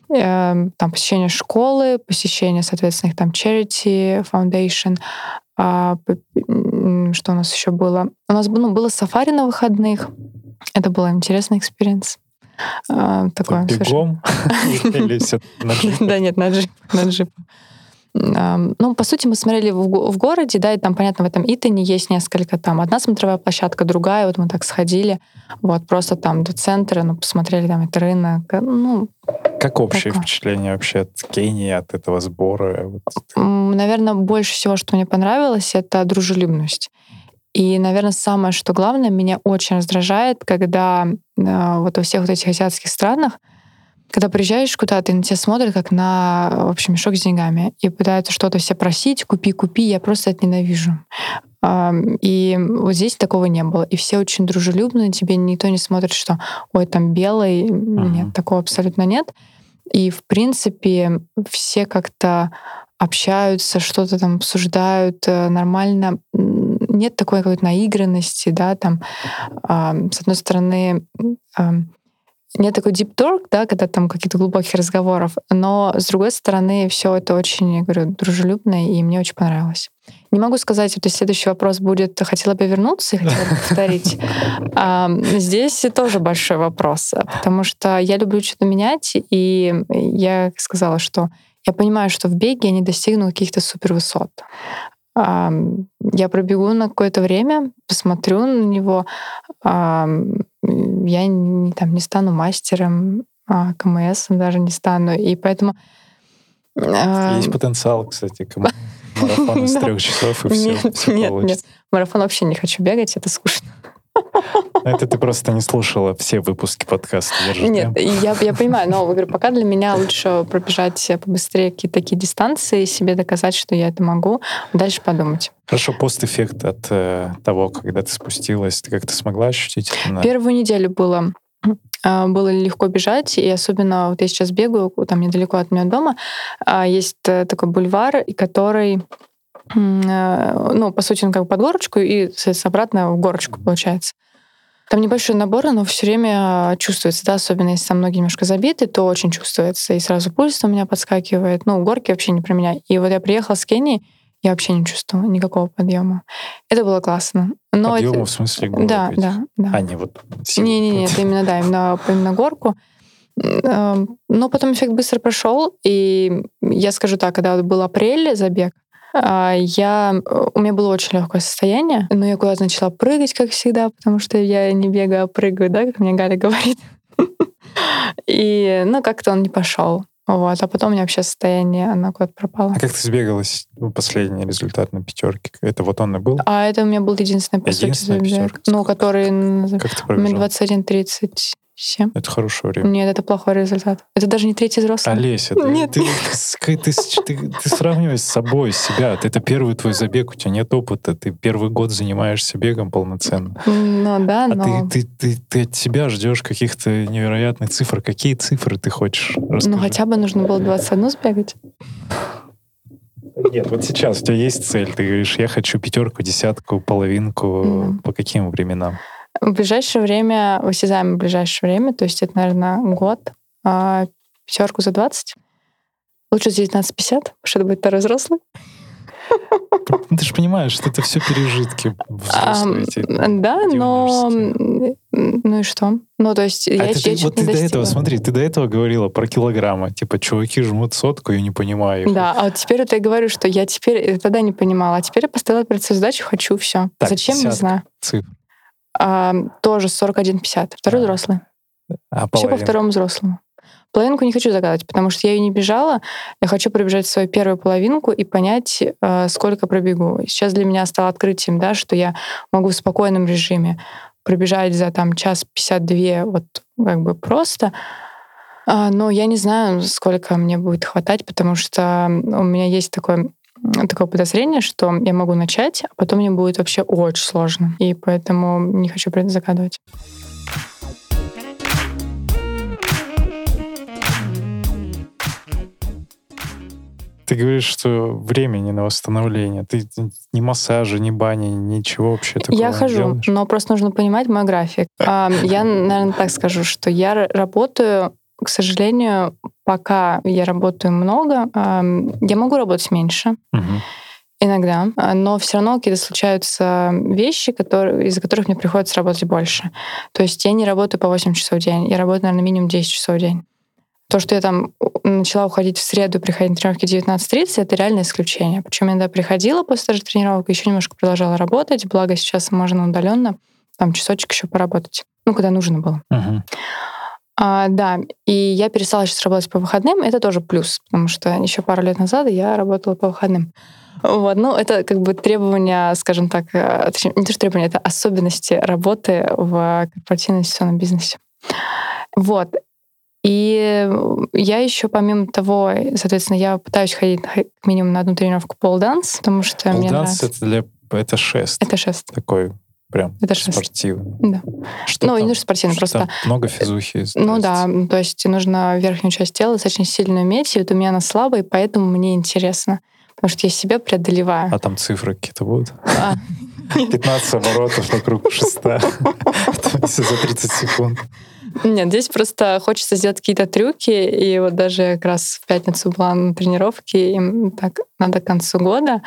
Эм, Там посещение школы, посещение, соответственно, их там charity, foundation. Что у нас еще было? У нас ну, было сафари на выходных. Это был интересный experience. А, Такое бегом да нет, на джип. На джип. Ну, по сути, мы смотрели в, в городе, да, и там, понятно, в этом Итене есть несколько там. Одна смотровая площадка, другая, вот мы так сходили, вот, просто там до центра, ну, посмотрели там это рынок, э, ну, Как общее Такое. впечатление вообще от Кении, от этого сбора? Наверное, больше всего, что мне понравилось, это дружелюбность. И, наверное, самое, что главное, меня очень раздражает, когда э, вот во всех вот этих азиатских странах, когда приезжаешь куда-то, и на тебя смотрят как на, в общем, мешок с деньгами, и пытаются что-то все просить, купи, купи, я просто это ненавижу. И вот здесь такого не было. И все очень дружелюбно, тебе никто не смотрит, что ой, там белый. Мгм. Нет, такого абсолютно нет. И, в принципе, все как-то общаются, что-то там обсуждают э, нормально. Нет такой какой-то наигранности, да, там, ам, с одной стороны, ам, нет такой deep talk, да, когда там каких-то глубоких разговоров, но с другой стороны все это очень, я говорю, дружелюбно, и мне очень понравилось. Не могу сказать, вот следующий вопрос будет, хотела бы вернуться и хотела бы повторить. А, Здесь тоже большой вопрос, потому что я люблю что-то менять, и я сказала, что я понимаю, что в беге я не достигну каких-то супервысот. А, Я пробегу на какое-то время, посмотрю на него, я не, там, не стану мастером, а, КМС даже не стану, и поэтому... а, Есть потенциал, кстати, к марафону с трех часов, и все, Нет, нет. Марафон вообще не хочу бегать, это скучно. Это ты просто не слушала все выпуски подкаста «Держи Нет, темп». и я, я понимаю, но говорю, пока для меня лучше пробежать побыстрее какие-то такие дистанции, себе доказать, что я это могу, дальше подумать. Хорошо, постэффект от э, того, когда ты спустилась, ты как-то смогла ощутить? это Первую неделю было а, было легко бежать, и особенно вот я сейчас бегаю, там недалеко от меня дома, а, есть э, такой бульвар, который э, ну, по сути, он как под горочку, и, соответственно, обратно в горочку получается. Там небольшой набор, но все время чувствуется, да, особенно если там ноги немножко забиты, то очень чувствуется. И сразу пульс у меня подскакивает. Ну, горки вообще не про меня. И вот я приехала с Кении, я вообще не чувствовала никакого подъема. Это было классно. Но Подъема это... в смысле гору? Да, да, да. А не вот Не-не-не, это именно, да, именно, именно горку. Эм, но потом эффект быстро прошел, и я скажу так, когда был апрель забег, а, я, у меня было очень легкое состояние, но я куда-то начала прыгать, как всегда, потому что я не бегаю, а прыгаю, да, как мне Галя говорит. И, ну, как-то он не пошел. Вот, а потом у меня вообще состояние, оно куда-то пропало. А как ты сбегалась последний результат на пятерке? Это вот он и был? А это у меня был единственный, по сути, забег. Ну, который... Как ты пробежал? 21.30. 7. Это хорошее время. Нет, это плохой результат. Это даже не третий взрослый. Олеся, ты, Нет. Ты, ты, ты, ты, ты сравниваешь с собой себя. Это первый твой забег, у тебя нет опыта. Ты первый год занимаешься бегом полноценно. Ну да, а но... Ты, ты, ты, ты от себя ждешь каких-то невероятных цифр. Какие цифры ты хочешь? Расскажи. Ну хотя бы нужно было 21 сбегать. Нет, вот сейчас у тебя есть цель. Ты говоришь, я хочу пятерку, десятку, половинку. Mm. По каким временам? В ближайшее время, в осязаемое ближайшее время, то есть это, наверное, год, а, пятерку за 20. Лучше за 19.50, потому что это будет второй взрослый. Ты же понимаешь, что это все пережитки взрослые. А, да, но... Ну и что? Ну, то есть а я, это, я ты, Вот ты до этого, смотри, ты до этого говорила про килограммы. Типа, чуваки жмут сотку, я не понимаю. Да, а вот теперь это я говорю, что я теперь тогда не понимала, а теперь я поставила перед собой задачу, хочу все. Так, Зачем, не знаю. Цифр. А, тоже 41,50. Второй а. взрослый. А Все по второму взрослому. Половинку не хочу загадать, потому что я ее не бежала. Я хочу пробежать свою первую половинку и понять, э, сколько пробегу. Сейчас для меня стало открытием, да, что я могу в спокойном режиме пробежать за там час 52 вот как бы просто. А, но я не знаю, сколько мне будет хватать, потому что у меня есть такой такое подозрение, что я могу начать, а потом мне будет вообще очень сложно. И поэтому не хочу предзагадывать. Ты говоришь, что времени на восстановление. Ты ни массажа, ни бани, ничего вообще такого Я хожу, делаешь? но просто нужно понимать мой график. Я, наверное, так скажу, что я работаю к сожалению, пока я работаю много, я могу работать меньше. Угу. Иногда, но все равно какие-то случаются вещи, которые, из-за которых мне приходится работать больше. То есть я не работаю по 8 часов в день, я работаю, наверное, минимум 10 часов в день. То, что я там начала уходить в среду, приходить на тренировки 19.30, это реальное исключение. Причем я тогда приходила после даже тренировок, еще немножко продолжала работать, благо сейчас можно удаленно там часочек еще поработать. Ну, когда нужно было. Uh-huh. А, да, и я перестала сейчас работать по выходным, это тоже плюс, потому что еще пару лет назад я работала по выходным. Вот, ну, это как бы требования, скажем так, э, точнее, не то, что требования, это особенности работы в корпоративном инвестиционном бизнесе. Вот. И я еще, помимо того, соответственно, я пытаюсь ходить минимум на одну тренировку полданс, потому что пол мне нравится. это для это шест. Это шест. Такой прям это спортивный. Да. Что ну, там, не нужно спортивный, просто... много физухи. Ну да, то есть нужно верхнюю часть тела достаточно сильно иметь, и вот у меня она слабая, и поэтому мне интересно. Потому что я себя преодолеваю. А там цифры какие-то будут? 15 а. оборотов вокруг шеста за 30 секунд. Нет, здесь просто хочется сделать какие-то трюки, и вот даже как раз в пятницу была на тренировке, и так надо к концу года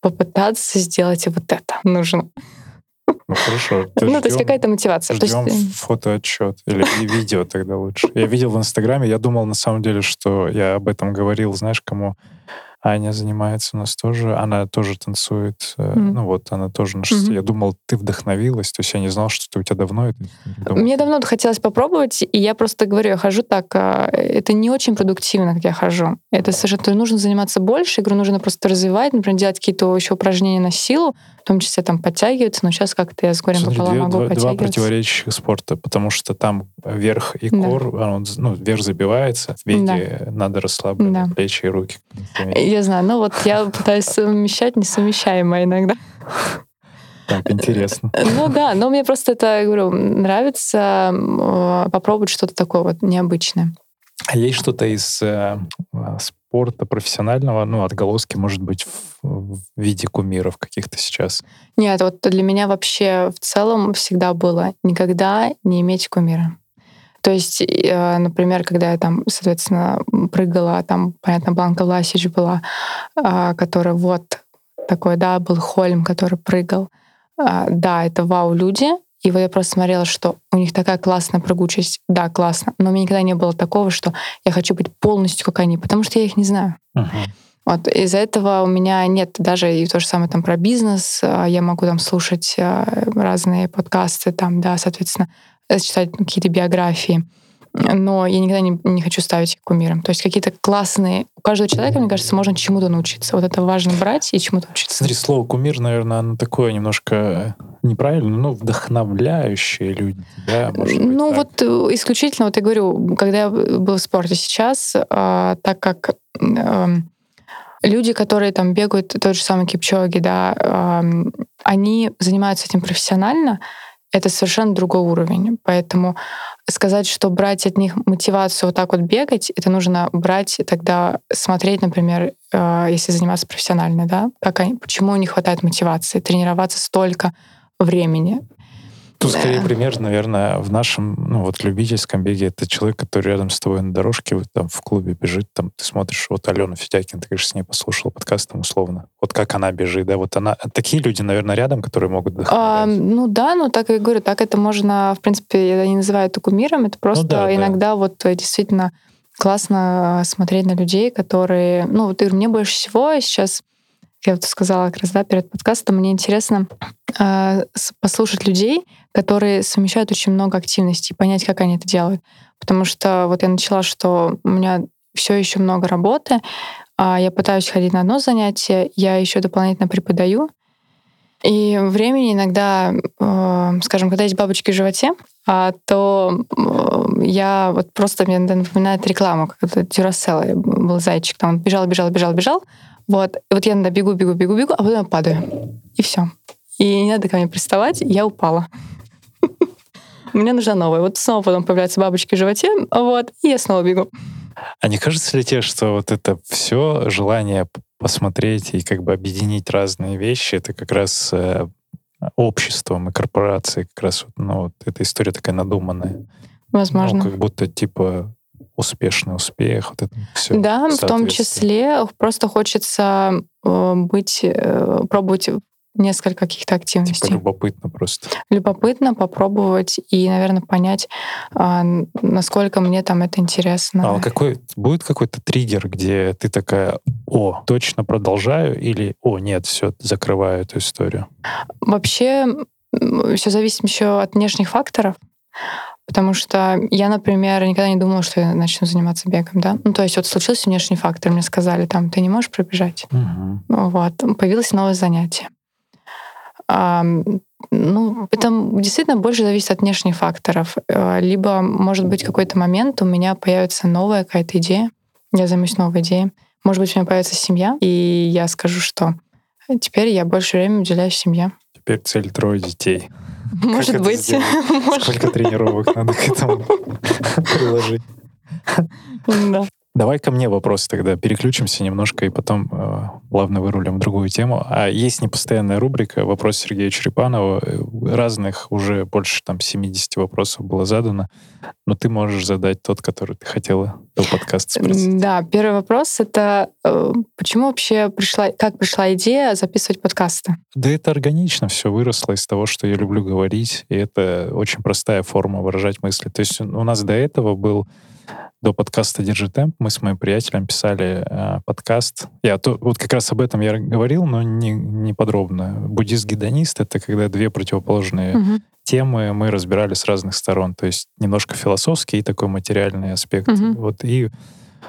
попытаться сделать и вот это нужно. Ну хорошо. Ну, то есть какая-то мотивация. Ждем фотоотчет или видео тогда лучше. Я видел в Инстаграме, я думал на самом деле, что я об этом говорил, знаешь, кому Аня занимается у нас тоже, она тоже танцует, mm. ну вот, она тоже на шесте. Mm-hmm. Я думал, ты вдохновилась, то есть я не знал, что у тебя давно это. Мне давно хотелось попробовать, и я просто говорю, я хожу так, а, это не очень продуктивно, как я хожу. Это совершенно нужно заниматься больше, говорю, нужно просто развивать, например, делать какие-то еще упражнения на силу, в том числе там подтягиваться, но сейчас как-то я с горем Смотри, пополам две, могу два, подтягиваться. Два противоречащих спорта, потому что там верх и кор, да. он, ну, верх забивается, в беге да. надо расслаблять да. плечи и руки. Я знаю, ну вот я пытаюсь совмещать несовмещаемое иногда. Так, интересно. Ну да, но мне просто это, говорю, нравится э, попробовать что-то такое вот необычное. А есть что-то из э, спорта профессионального, ну, отголоски, может быть, в, в виде кумиров каких-то сейчас? Нет, вот для меня вообще в целом всегда было никогда не иметь кумира. То есть, э, например, когда я там, соответственно, прыгала, там, понятно, Бланка Власич была, э, которая вот такой, да, был Хольм, который прыгал. Э, да, это вау-люди, и вот я просто смотрела, что у них такая классная прыгучесть. Да, классно. Но у меня никогда не было такого, что я хочу быть полностью как они, потому что я их не знаю. Uh-huh. Вот из-за этого у меня нет даже и то же самое там про бизнес. Я могу там слушать разные подкасты, там, да, соответственно, Э, читать какие-то биографии. Но я никогда не, не хочу ставить их кумиром. То есть какие-то классные... У каждого человека, мне кажется, можно чему-то научиться. Вот это важно брать и чему-то учиться. Смотри, слово кумир, наверное, оно такое немножко неправильно, но вдохновляющие люди. Да, ну вот э, исключительно, вот я говорю, когда я был в спорте сейчас, э, так как э, люди, которые там бегают, тот же самый Кипчоги, да, э, они занимаются этим профессионально, это совершенно другой уровень. Поэтому сказать, что брать от них мотивацию вот так вот бегать, это нужно брать тогда смотреть, например, э, если заниматься профессионально, да, как они, почему не хватает мотивации, тренироваться столько времени. Тут скорее пример, наверное, в нашем, ну вот любительском беге это человек, который рядом с тобой на дорожке, вот, там в клубе бежит, там ты смотришь, вот Алена Федякин, ты, конечно, с ней послушал подкаст там условно. Вот как она бежит, да, вот она. Такие люди, наверное, рядом, которые могут А, ну да, ну так и говорю, так это можно, в принципе, я не называю это кумиром, это просто ну, да, иногда да. вот э, действительно классно смотреть на людей, которые, ну вот мне больше всего сейчас я вот сказала как раз, да, перед подкастом, мне интересно э, послушать людей, которые совмещают очень много активностей, понять, как они это делают. Потому что вот я начала, что у меня все еще много работы, а я пытаюсь ходить на одно занятие, я еще дополнительно преподаю. И времени иногда, э, скажем, когда есть бабочки в животе, а, то э, я вот просто мне напоминает рекламу, как Дюрасел был зайчик, там он бежал, бежал, бежал, бежал, вот. И вот я иногда бегу, бегу, бегу, бегу, а потом я падаю. И все. И не надо ко мне приставать, я упала. Мне нужна новая. Вот снова потом появляются бабочки в животе, вот, и я снова бегу. А не кажется ли тебе, что вот это все желание посмотреть и как бы объединить разные вещи, это как раз э, обществом и корпорацией как раз ну, вот эта история такая надуманная. Возможно. Ну, как будто типа успешный успех, вот это все. Да, в том числе просто хочется э, быть, э, пробовать несколько каких-то активностей. Типа любопытно просто. Любопытно попробовать и, наверное, понять, а, насколько мне там это интересно. А какой будет какой-то триггер, где ты такая, о, точно продолжаю, или о, нет, все, закрываю эту историю? Вообще все зависит еще от внешних факторов. Потому что я, например, никогда не думала, что я начну заниматься бегом, да. Ну, то есть вот случился внешний фактор, мне сказали, там, ты не можешь пробежать. Угу. Вот. Появилось новое занятие. Ну, это действительно больше зависит от внешних факторов. Э, либо, может быть, какой-то момент у меня появится новая какая-то идея, я займусь новой идеей. Может быть, у меня появится семья, и я скажу, что теперь я больше времени уделяю семье. Теперь цель трое детей. Может быть. Сколько тренировок надо к этому приложить? Да. Давай ко мне вопрос тогда. Переключимся немножко и потом э, вырулим в другую тему. А есть непостоянная рубрика «Вопрос Сергея Черепанова». Разных уже больше там 70 вопросов было задано. Но ты можешь задать тот, который ты хотела до подкаста спросить. Да, первый вопрос — это э, почему вообще пришла, как пришла идея записывать подкасты? Да это органично все выросло из того, что я люблю говорить. И это очень простая форма выражать мысли. То есть у нас до этого был до подкаста «Держи темп» мы с моим приятелем писали э, подкаст. Я то, вот как раз об этом я говорил, но не, не подробно. Буддист-гедонист — это когда две противоположные угу. Темы мы разбирали с разных сторон. То есть немножко философский и такой материальный аспект. Угу. Вот, и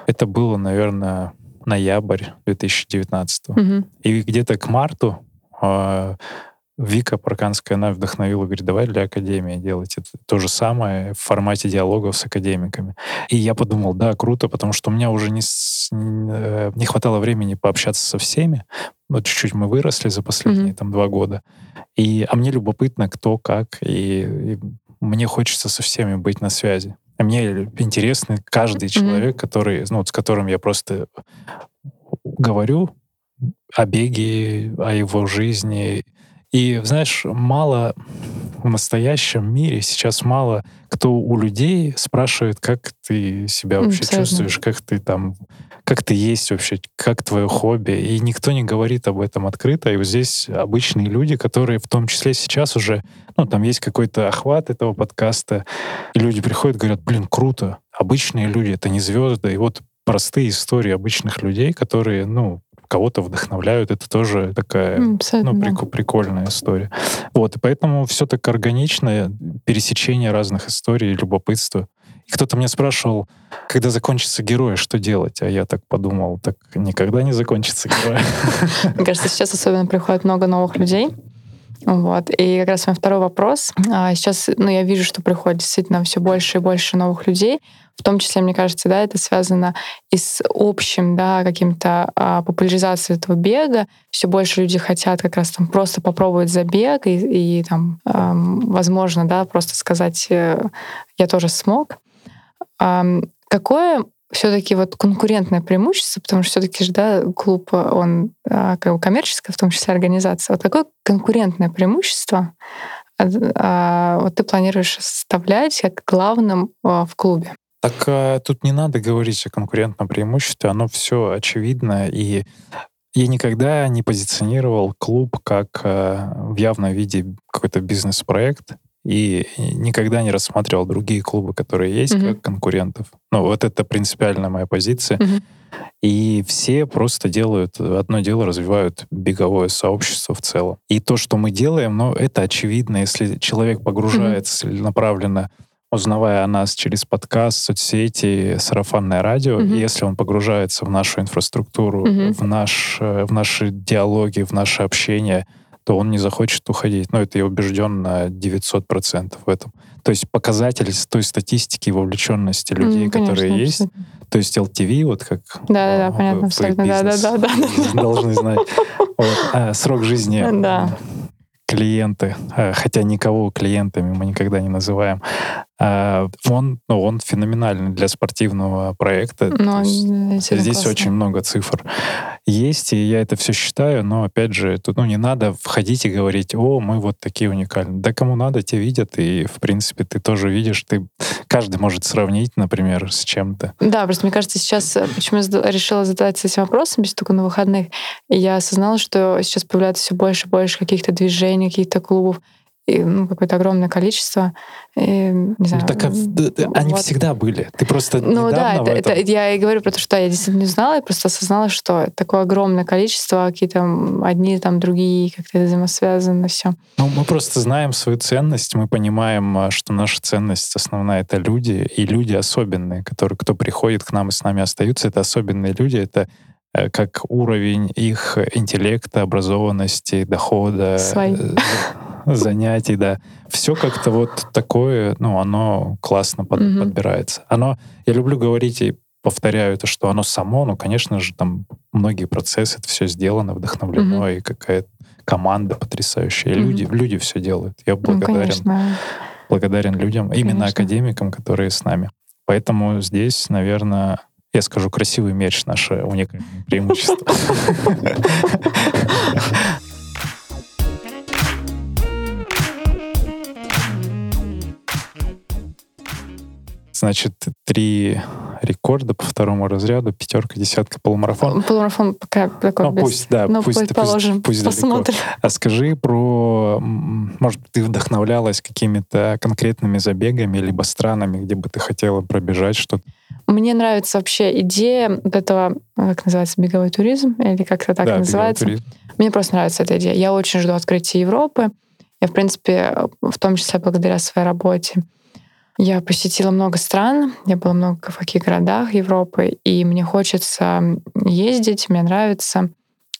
это было, наверное, ноябрь 2019. Угу. И где-то к марту э, Вика Парканская, она вдохновила, говорит, давай для Академии делать это то же самое в формате диалогов с академиками. И я подумал, да, круто, потому что у меня уже не, э, не хватало времени пообщаться со всеми. вот чуть-чуть мы выросли за последние mm-hmm. там два года. И, а мне любопытно, кто, как, и, и мне хочется со всеми быть на связи. А мне интересный каждый mm-hmm. человек, который, ну, вот с которым я просто говорю о беге, о его жизни. И, знаешь, мало в настоящем мире сейчас мало кто у людей спрашивает, как ты себя вообще Абсолютно. чувствуешь, как ты там, как ты есть вообще, как твое хобби. И никто не говорит об этом открыто. И вот здесь обычные люди, которые в том числе сейчас уже, ну, там есть какой-то охват этого подкаста, и люди приходят, говорят, блин, круто. Обычные люди, это не звезды. И вот простые истории обычных людей, которые, ну, кого-то вдохновляют. Это тоже такая ну, прик- прикольная история. Вот, и поэтому все так органично, пересечение разных историй, любопытство. И кто-то мне спрашивал, когда закончится герой, что делать? А я так подумал, так никогда не закончится герой. Мне кажется, сейчас особенно приходит много новых людей. Вот. И как раз мой второй вопрос. А, сейчас ну, я вижу, что приходит действительно все больше и больше новых людей. В том числе, мне кажется, да, это связано и с общим, да, каким-то а, популяризацией этого бега. Все больше люди хотят как раз там просто попробовать забег и, и там, эм, возможно, да, просто сказать, э, я тоже смог. Эм, какое все-таки вот конкурентное преимущество, потому что все-таки же, да, клуб, он а, как бы коммерческая, в том числе организация. Вот какое конкурентное преимущество а, вот ты планируешь составлять как главным а, в клубе? Так а, тут не надо говорить о конкурентном преимуществе, оно все очевидно, и я никогда не позиционировал клуб как а, в явном виде какой-то бизнес-проект, и никогда не рассматривал другие клубы, которые есть, mm-hmm. как конкурентов. Ну, вот это принципиальная моя позиция. Mm-hmm. И все просто делают одно дело, развивают беговое сообщество в целом. И то, что мы делаем, ну, это очевидно, если человек погружается mm-hmm. целенаправленно узнавая о нас через подкаст, соцсети, сарафанное радио, mm-hmm. если он погружается в нашу инфраструктуру, mm-hmm. в, наш, э, в наши диалоги, в наше общение, то он не захочет уходить. Но это я убежден на 900% в этом. То есть показатель той статистики вовлеченности людей, mm, конечно, которые есть. То есть LTV, вот как да, да, да, понятно, абсолютно. Да, да, да, да. должны знать. Вот, а, срок жизни да. клиенты, а, хотя никого клиентами мы никогда не называем, он, ну, он феноменальный для спортивного проекта. Но, ну, здесь классно. очень много цифр есть, и я это все считаю, но, опять же, тут ну, не надо входить и говорить, о, мы вот такие уникальные. Да кому надо, те видят, и, в принципе, ты тоже видишь, ты каждый может сравнить, например, с чем-то. Да, просто мне кажется, сейчас, э, почему я решила задаться этим вопросом, без только на выходных, и я осознала, что сейчас появляется все больше и больше каких-то движений, каких-то клубов, и, ну, какое-то огромное количество. И, не знаю, ну, так а, они вот. всегда были. Ты просто Ну да, это, этом... это, я и говорю про то, что я действительно не знала, я просто осознала, что такое огромное количество, какие-то одни, там, другие, как-то взаимосвязаны, все. Ну, мы просто знаем свою ценность, мы понимаем, а, что наша ценность основная — это люди, и люди особенные, которые, кто приходит к нам и с нами остаются, это особенные люди, это э, как уровень их интеллекта, образованности, дохода, Свои. Занятий, да. Все как-то вот такое, ну, оно классно под, mm-hmm. подбирается. Оно, я люблю говорить и повторяю это, что оно само, ну, конечно же, там многие процессы, это все сделано, вдохновлено, mm-hmm. и какая-то команда потрясающая. Mm-hmm. Люди, люди все делают. Я благодарен, ну, благодарен людям, конечно. именно академикам, которые с нами. Поэтому здесь, наверное, я скажу, красивый меч наше уникальное преимущество. Значит, три рекорда по второму разряду, пятерка, десятка, полумарафон. Полумарафон пока такой ну, без... пусть, да, ну, пусть, пусть, пусть посмотрим. Далеко. А скажи про, может быть, ты вдохновлялась какими-то конкретными забегами, либо странами, где бы ты хотела пробежать что-то? Мне нравится вообще идея вот этого, как называется, беговой туризм, или как это так да, называется. Мне просто нравится эта идея. Я очень жду открытия Европы. Я, в принципе, в том числе благодаря своей работе, я посетила много стран, я была много в каких городах Европы, и мне хочется ездить, мне нравится.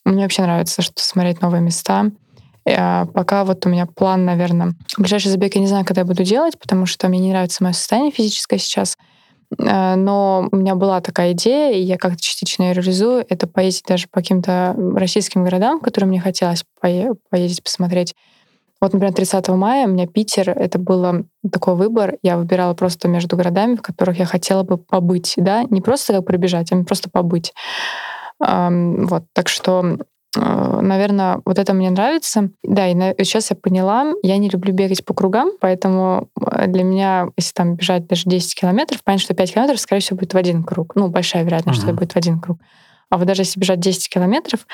Мне вообще нравится, что смотреть новые места. А пока вот у меня план, наверное, ближайший забег я не знаю, когда я буду делать, потому что мне не нравится мое состояние физическое сейчас. Э, но у меня была такая идея, и я как-то частично ее реализую. Это поездить даже по каким-то российским городам, которые мне хотелось поездить, посмотреть. Вот, например, 30 мая у меня Питер, это был такой выбор. Я выбирала просто между городами, в которых я хотела бы побыть, да, не просто как пробежать, а просто побыть. Вот, так что э, наверное, вот это мне нравится. Да, и сейчас я поняла, я не люблю бегать по кругам, поэтому э, для меня, если там бежать даже 10 километров, понятно, что 5 километров, скорее всего, будет в один круг. Ну, большая вероятность, uh-huh. что это будет в один круг. А вот даже если бежать 10 километров,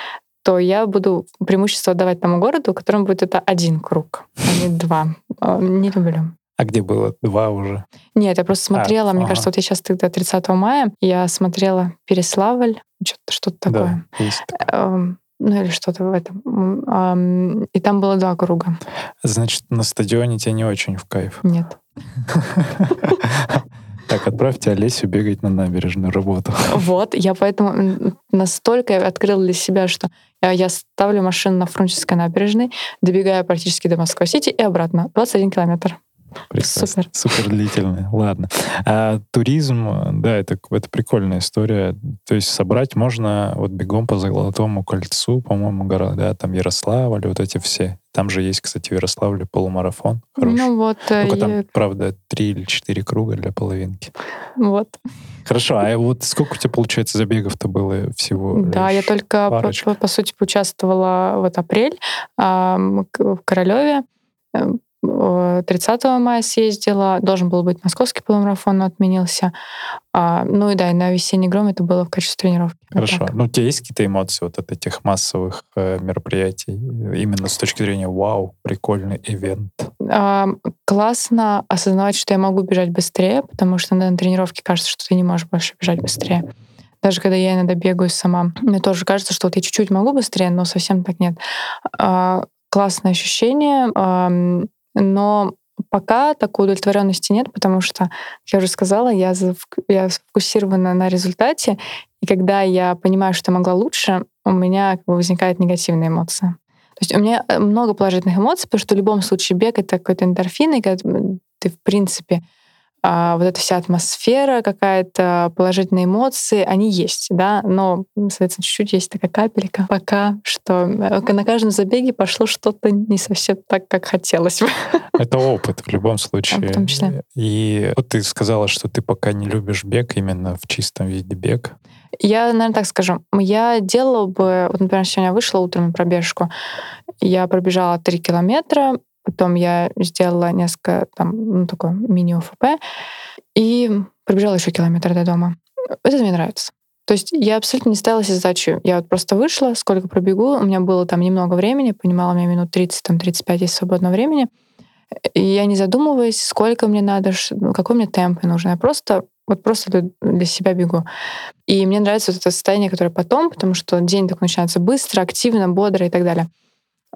то я буду преимущество отдавать тому городу, в котором будет это один круг, а не два. А, не люблю. А где было? Два уже? Нет, я просто смотрела, а, мне ага. кажется, вот я сейчас тогда 30 мая, я смотрела Переславль, что-то, что-то такое. Да, есть эм, ну или что-то в этом. И там было два круга. Значит, на стадионе тебе не очень в кайф? Нет. Так, отправьте Олесю бегать на набережную работу. Вот, я поэтому настолько открыла для себя, что я ставлю машину на Фрунзенской набережной, добегаю практически до Москвы-Сити и обратно. 21 километр. Прекрасно. Супер. Супер длительный. Ладно. А туризм, да, это, это прикольная история. То есть собрать можно вот бегом по Золотому кольцу, по-моему, города, там Ярославль, вот эти все. Там же есть, кстати, в Ярославле полумарафон хороший. Ну вот. Э, Только я... там, правда, три или четыре круга для половинки. Вот. Хорошо, а вот сколько у тебя, получается, забегов-то было всего? Да, я только, по, по, по сути, поучаствовала вот апрель э, в Королеве 30 мая съездила, должен был быть московский полумарафон, но отменился. А, ну и да, и на весенний гром это было в качестве тренировки. Хорошо. Вот ну, у тебя есть какие-то эмоции вот от этих массовых э, мероприятий? Именно с точки зрения «Вау, прикольный ивент». А, классно осознавать, что я могу бежать быстрее, потому что на тренировке кажется, что ты не можешь больше бежать быстрее. Даже когда я иногда бегаю сама, мне тоже кажется, что вот я чуть-чуть могу быстрее, но совсем так нет. А, классное ощущение но пока такой удовлетворенности нет, потому что, как я уже сказала, я, я сфокусирована на результате, и когда я понимаю, что могла лучше, у меня как бы возникает негативная эмоция. То есть у меня э, много положительных эмоций, потому что в любом случае бег — это какой-то эндорфин, и когда ты, в принципе, а, вот эта вся атмосфера какая-то, положительные эмоции, они есть, да, но, соответственно, чуть-чуть есть такая капелька пока, что э, на каждом забеге пошло что-то не совсем так, как хотелось бы. Это опыт в любом случае. В том числе. И вот ты сказала, что ты пока не любишь бег именно в чистом виде бег. Я, наверное, так скажу. Я делала бы, вот, например, сегодня вышла утром на пробежку, я пробежала 3 километра, Потом я сделала несколько, там, ну, такое мини-ОФП и пробежала еще километр до дома. Это мне нравится. То есть я абсолютно не ставила себе задачу. Я вот просто вышла, сколько пробегу. У меня было там немного времени, понимала, у меня минут 30, там 35 есть свободного времени. И я не задумываясь, сколько мне надо, ну, какой мне темп нужен. Я просто вот просто для себя бегу. И мне нравится вот это состояние, которое потом, потому что день так начинается быстро, активно, бодро и так далее.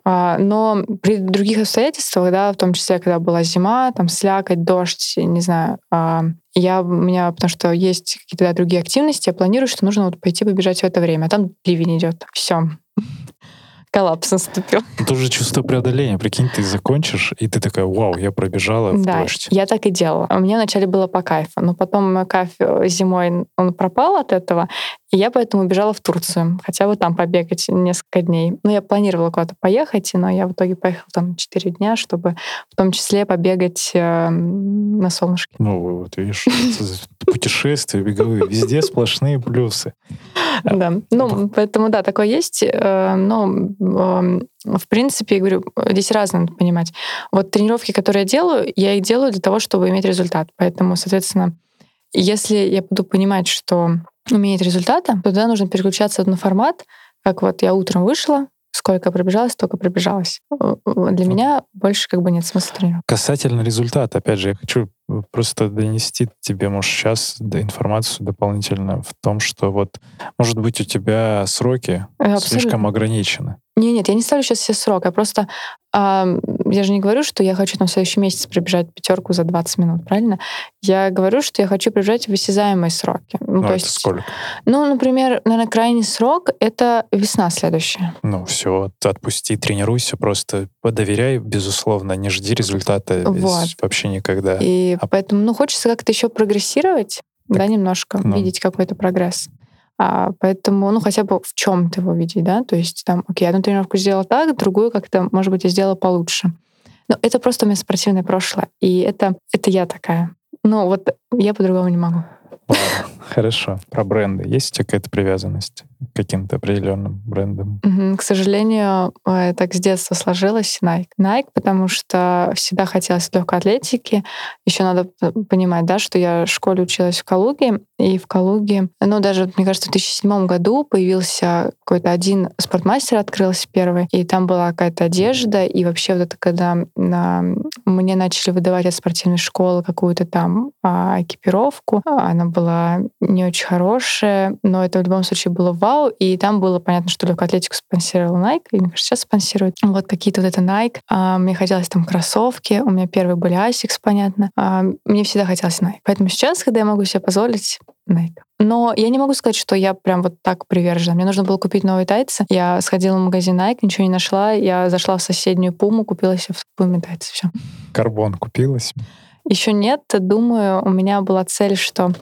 А, но при других обстоятельствах, да, в том числе, когда была зима, там слякоть, дождь, не знаю, а, я, у меня, потому что есть какие-то да, другие активности, я планирую, что нужно вот пойти побежать в это время, а там ливень идет. Все коллапс наступил. Это уже чувство преодоления. Прикинь, ты закончишь, и ты такая, вау, я пробежала в да, дождь. я так и делала. Мне вначале было по кайфу, но потом мой кайф э, зимой, он пропал от этого, и я поэтому бежала в Турцию. Хотя бы там побегать несколько дней. Ну, я планировала куда-то поехать, но я в итоге поехала там 4 дня, чтобы в том числе побегать э, на солнышке. Ну, вот видишь, путешествия беговые, везде сплошные плюсы. Да, ну, поэтому, да, такое есть. Э, но, в принципе, я говорю, здесь разное надо понимать. Вот тренировки, которые я делаю, я их делаю для того, чтобы иметь результат. Поэтому, соответственно, если я буду понимать, что имеет результата, то тогда нужно переключаться на формат, как вот я утром вышла, сколько пробежалась, столько пробежалась. Для меня больше как бы нет смысла тренировать. Касательно результата, опять же, я хочу просто донести тебе, может, сейчас информацию дополнительно в том, что вот, может быть, у тебя сроки Абсолютно. слишком ограничены. Не, нет, я не ставлю сейчас все срок. Я просто а, я же не говорю, что я хочу там в следующий месяц пробежать пятерку за 20 минут, правильно? Я говорю, что я хочу пробежать в осязаемые сроки. Ну, ну то есть, сколько? Ну, например, наверное, крайний срок — это весна следующая. Ну, все, отпусти, тренируйся, просто доверяй, безусловно, не жди результата вот. вообще никогда. И а... поэтому, ну, хочется как-то еще прогрессировать, да, немножко, ну. видеть какой-то прогресс. А, поэтому, ну, хотя бы в чем-то его видеть, да, то есть там, окей, одну тренировку сделала так, другую как-то, может быть, я сделала получше. Но это просто у меня спортивное прошлое, и это, это я такая. Ну, вот я по-другому не могу. Ладно, хорошо. Про бренды. Есть у тебя какая-то привязанность каким-то определенным брендам? Мгм. К сожалению, э, так с детства сложилось Nike. Nike, потому что всегда хотелось легкой атлетики. Еще надо понимать, да, что я в школе училась в Калуге, и в Калуге, ну, даже, мне кажется, в 2007 году появился какой-то один спортмастер открылся первый, и там была какая-то одежда, и вообще вот это, когда на- мне начали выдавать от спортивной школы какую-то там а, экипировку, а, она была не очень хорошая, но это в любом случае было вау, и там было понятно, что легкую атлетику спонсировал Nike, и, мне кажется, сейчас спонсирует. Вот какие-то вот это Nike. А, мне хотелось там кроссовки, у меня первые были Asics, понятно. А, мне всегда хотелось Nike. Поэтому сейчас, когда я могу себе позволить, Nike. Но я не могу сказать, что я прям вот так привержена. Мне нужно было купить новые тайцы. Я сходила в магазин Nike, ничего не нашла. Я зашла в соседнюю Пуму, купила себе в Пуме тайцы. Все. Карбон купилась? Еще нет. Думаю, у меня была цель, что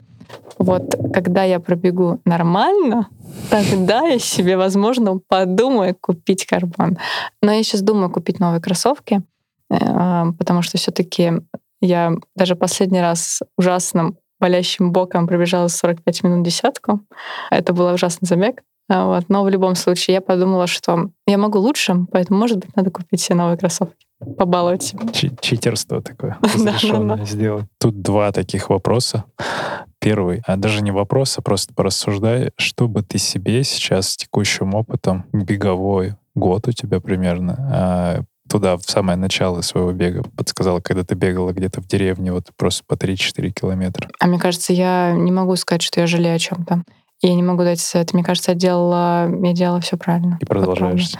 вот когда я пробегу нормально, тогда я себе, возможно, подумаю купить карбон. Но я сейчас думаю купить новые кроссовки, э, потому что все-таки я даже последний раз ужасным болящим боком пробежала 45 минут десятку. Это был ужасный забег. А, Вот. Но в любом случае я подумала, что я могу лучше, поэтому, может быть, надо купить себе новые кроссовки. Побаловать. Чи- читерство такое разрешенное сделать. Тут два таких вопроса. Первый, а даже не вопрос, а просто порассуждай, что бы ты себе сейчас с текущим опытом, беговой год у тебя примерно, а, туда, в самое начало своего бега, подсказала, когда ты бегала где-то в деревне, вот просто по 3-4 километра. А мне кажется, я не могу сказать, что я жалею о чем-то. Я не могу дать совет. Мне кажется, я делала, я делала все правильно. И продолжаешь.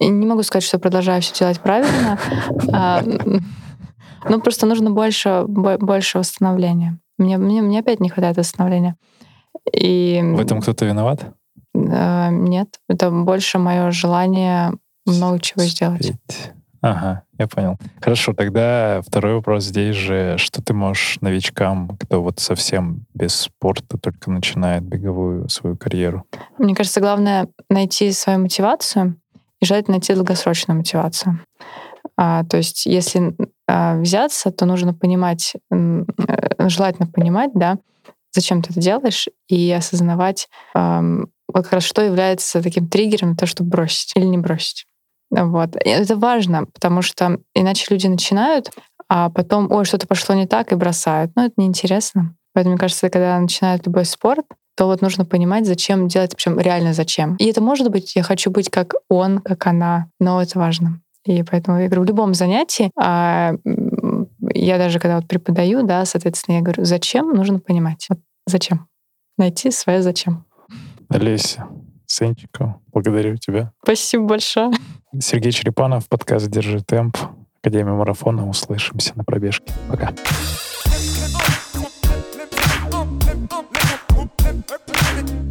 И не могу сказать, что продолжаю все делать правильно. А, Ну, просто нужно больше, бо- больше восстановления. Мне, мне, мне опять не хватает восстановления. И В этом кто-то виноват? нет, это больше мое желание много чего сделать. Ага, я понял. Хорошо, тогда второй вопрос здесь же. Что ты можешь новичкам, кто вот совсем без спорта только начинает беговую свою карьеру? Мне кажется, главное найти свою мотивацию и желательно найти долгосрочную мотивацию. А, то есть, если а, взяться, то нужно понимать, э, желательно понимать, да, зачем ты это делаешь, и осознавать, ам, вот как раз что является таким триггером то, чтобы бросить или не бросить. Вот. Это важно, потому что иначе люди начинают, а потом, ой, что-то пошло не так, и бросают. Ну, это неинтересно. Поэтому, мне кажется, когда начинают любой спорт, то вот нужно понимать, зачем делать, причем реально зачем. И это может быть, я хочу быть как он, как она, но это важно. И поэтому я говорю, в любом занятии, а, я даже когда вот преподаю, да, соответственно, я говорю, зачем, нужно понимать. Вот зачем. Найти свое зачем. Олеся Сенчикова. Благодарю тебя. Спасибо большое. Сергей Черепанов, подкаст «Держи темп». Академия марафона. Услышимся на пробежке. Пока. Thank you.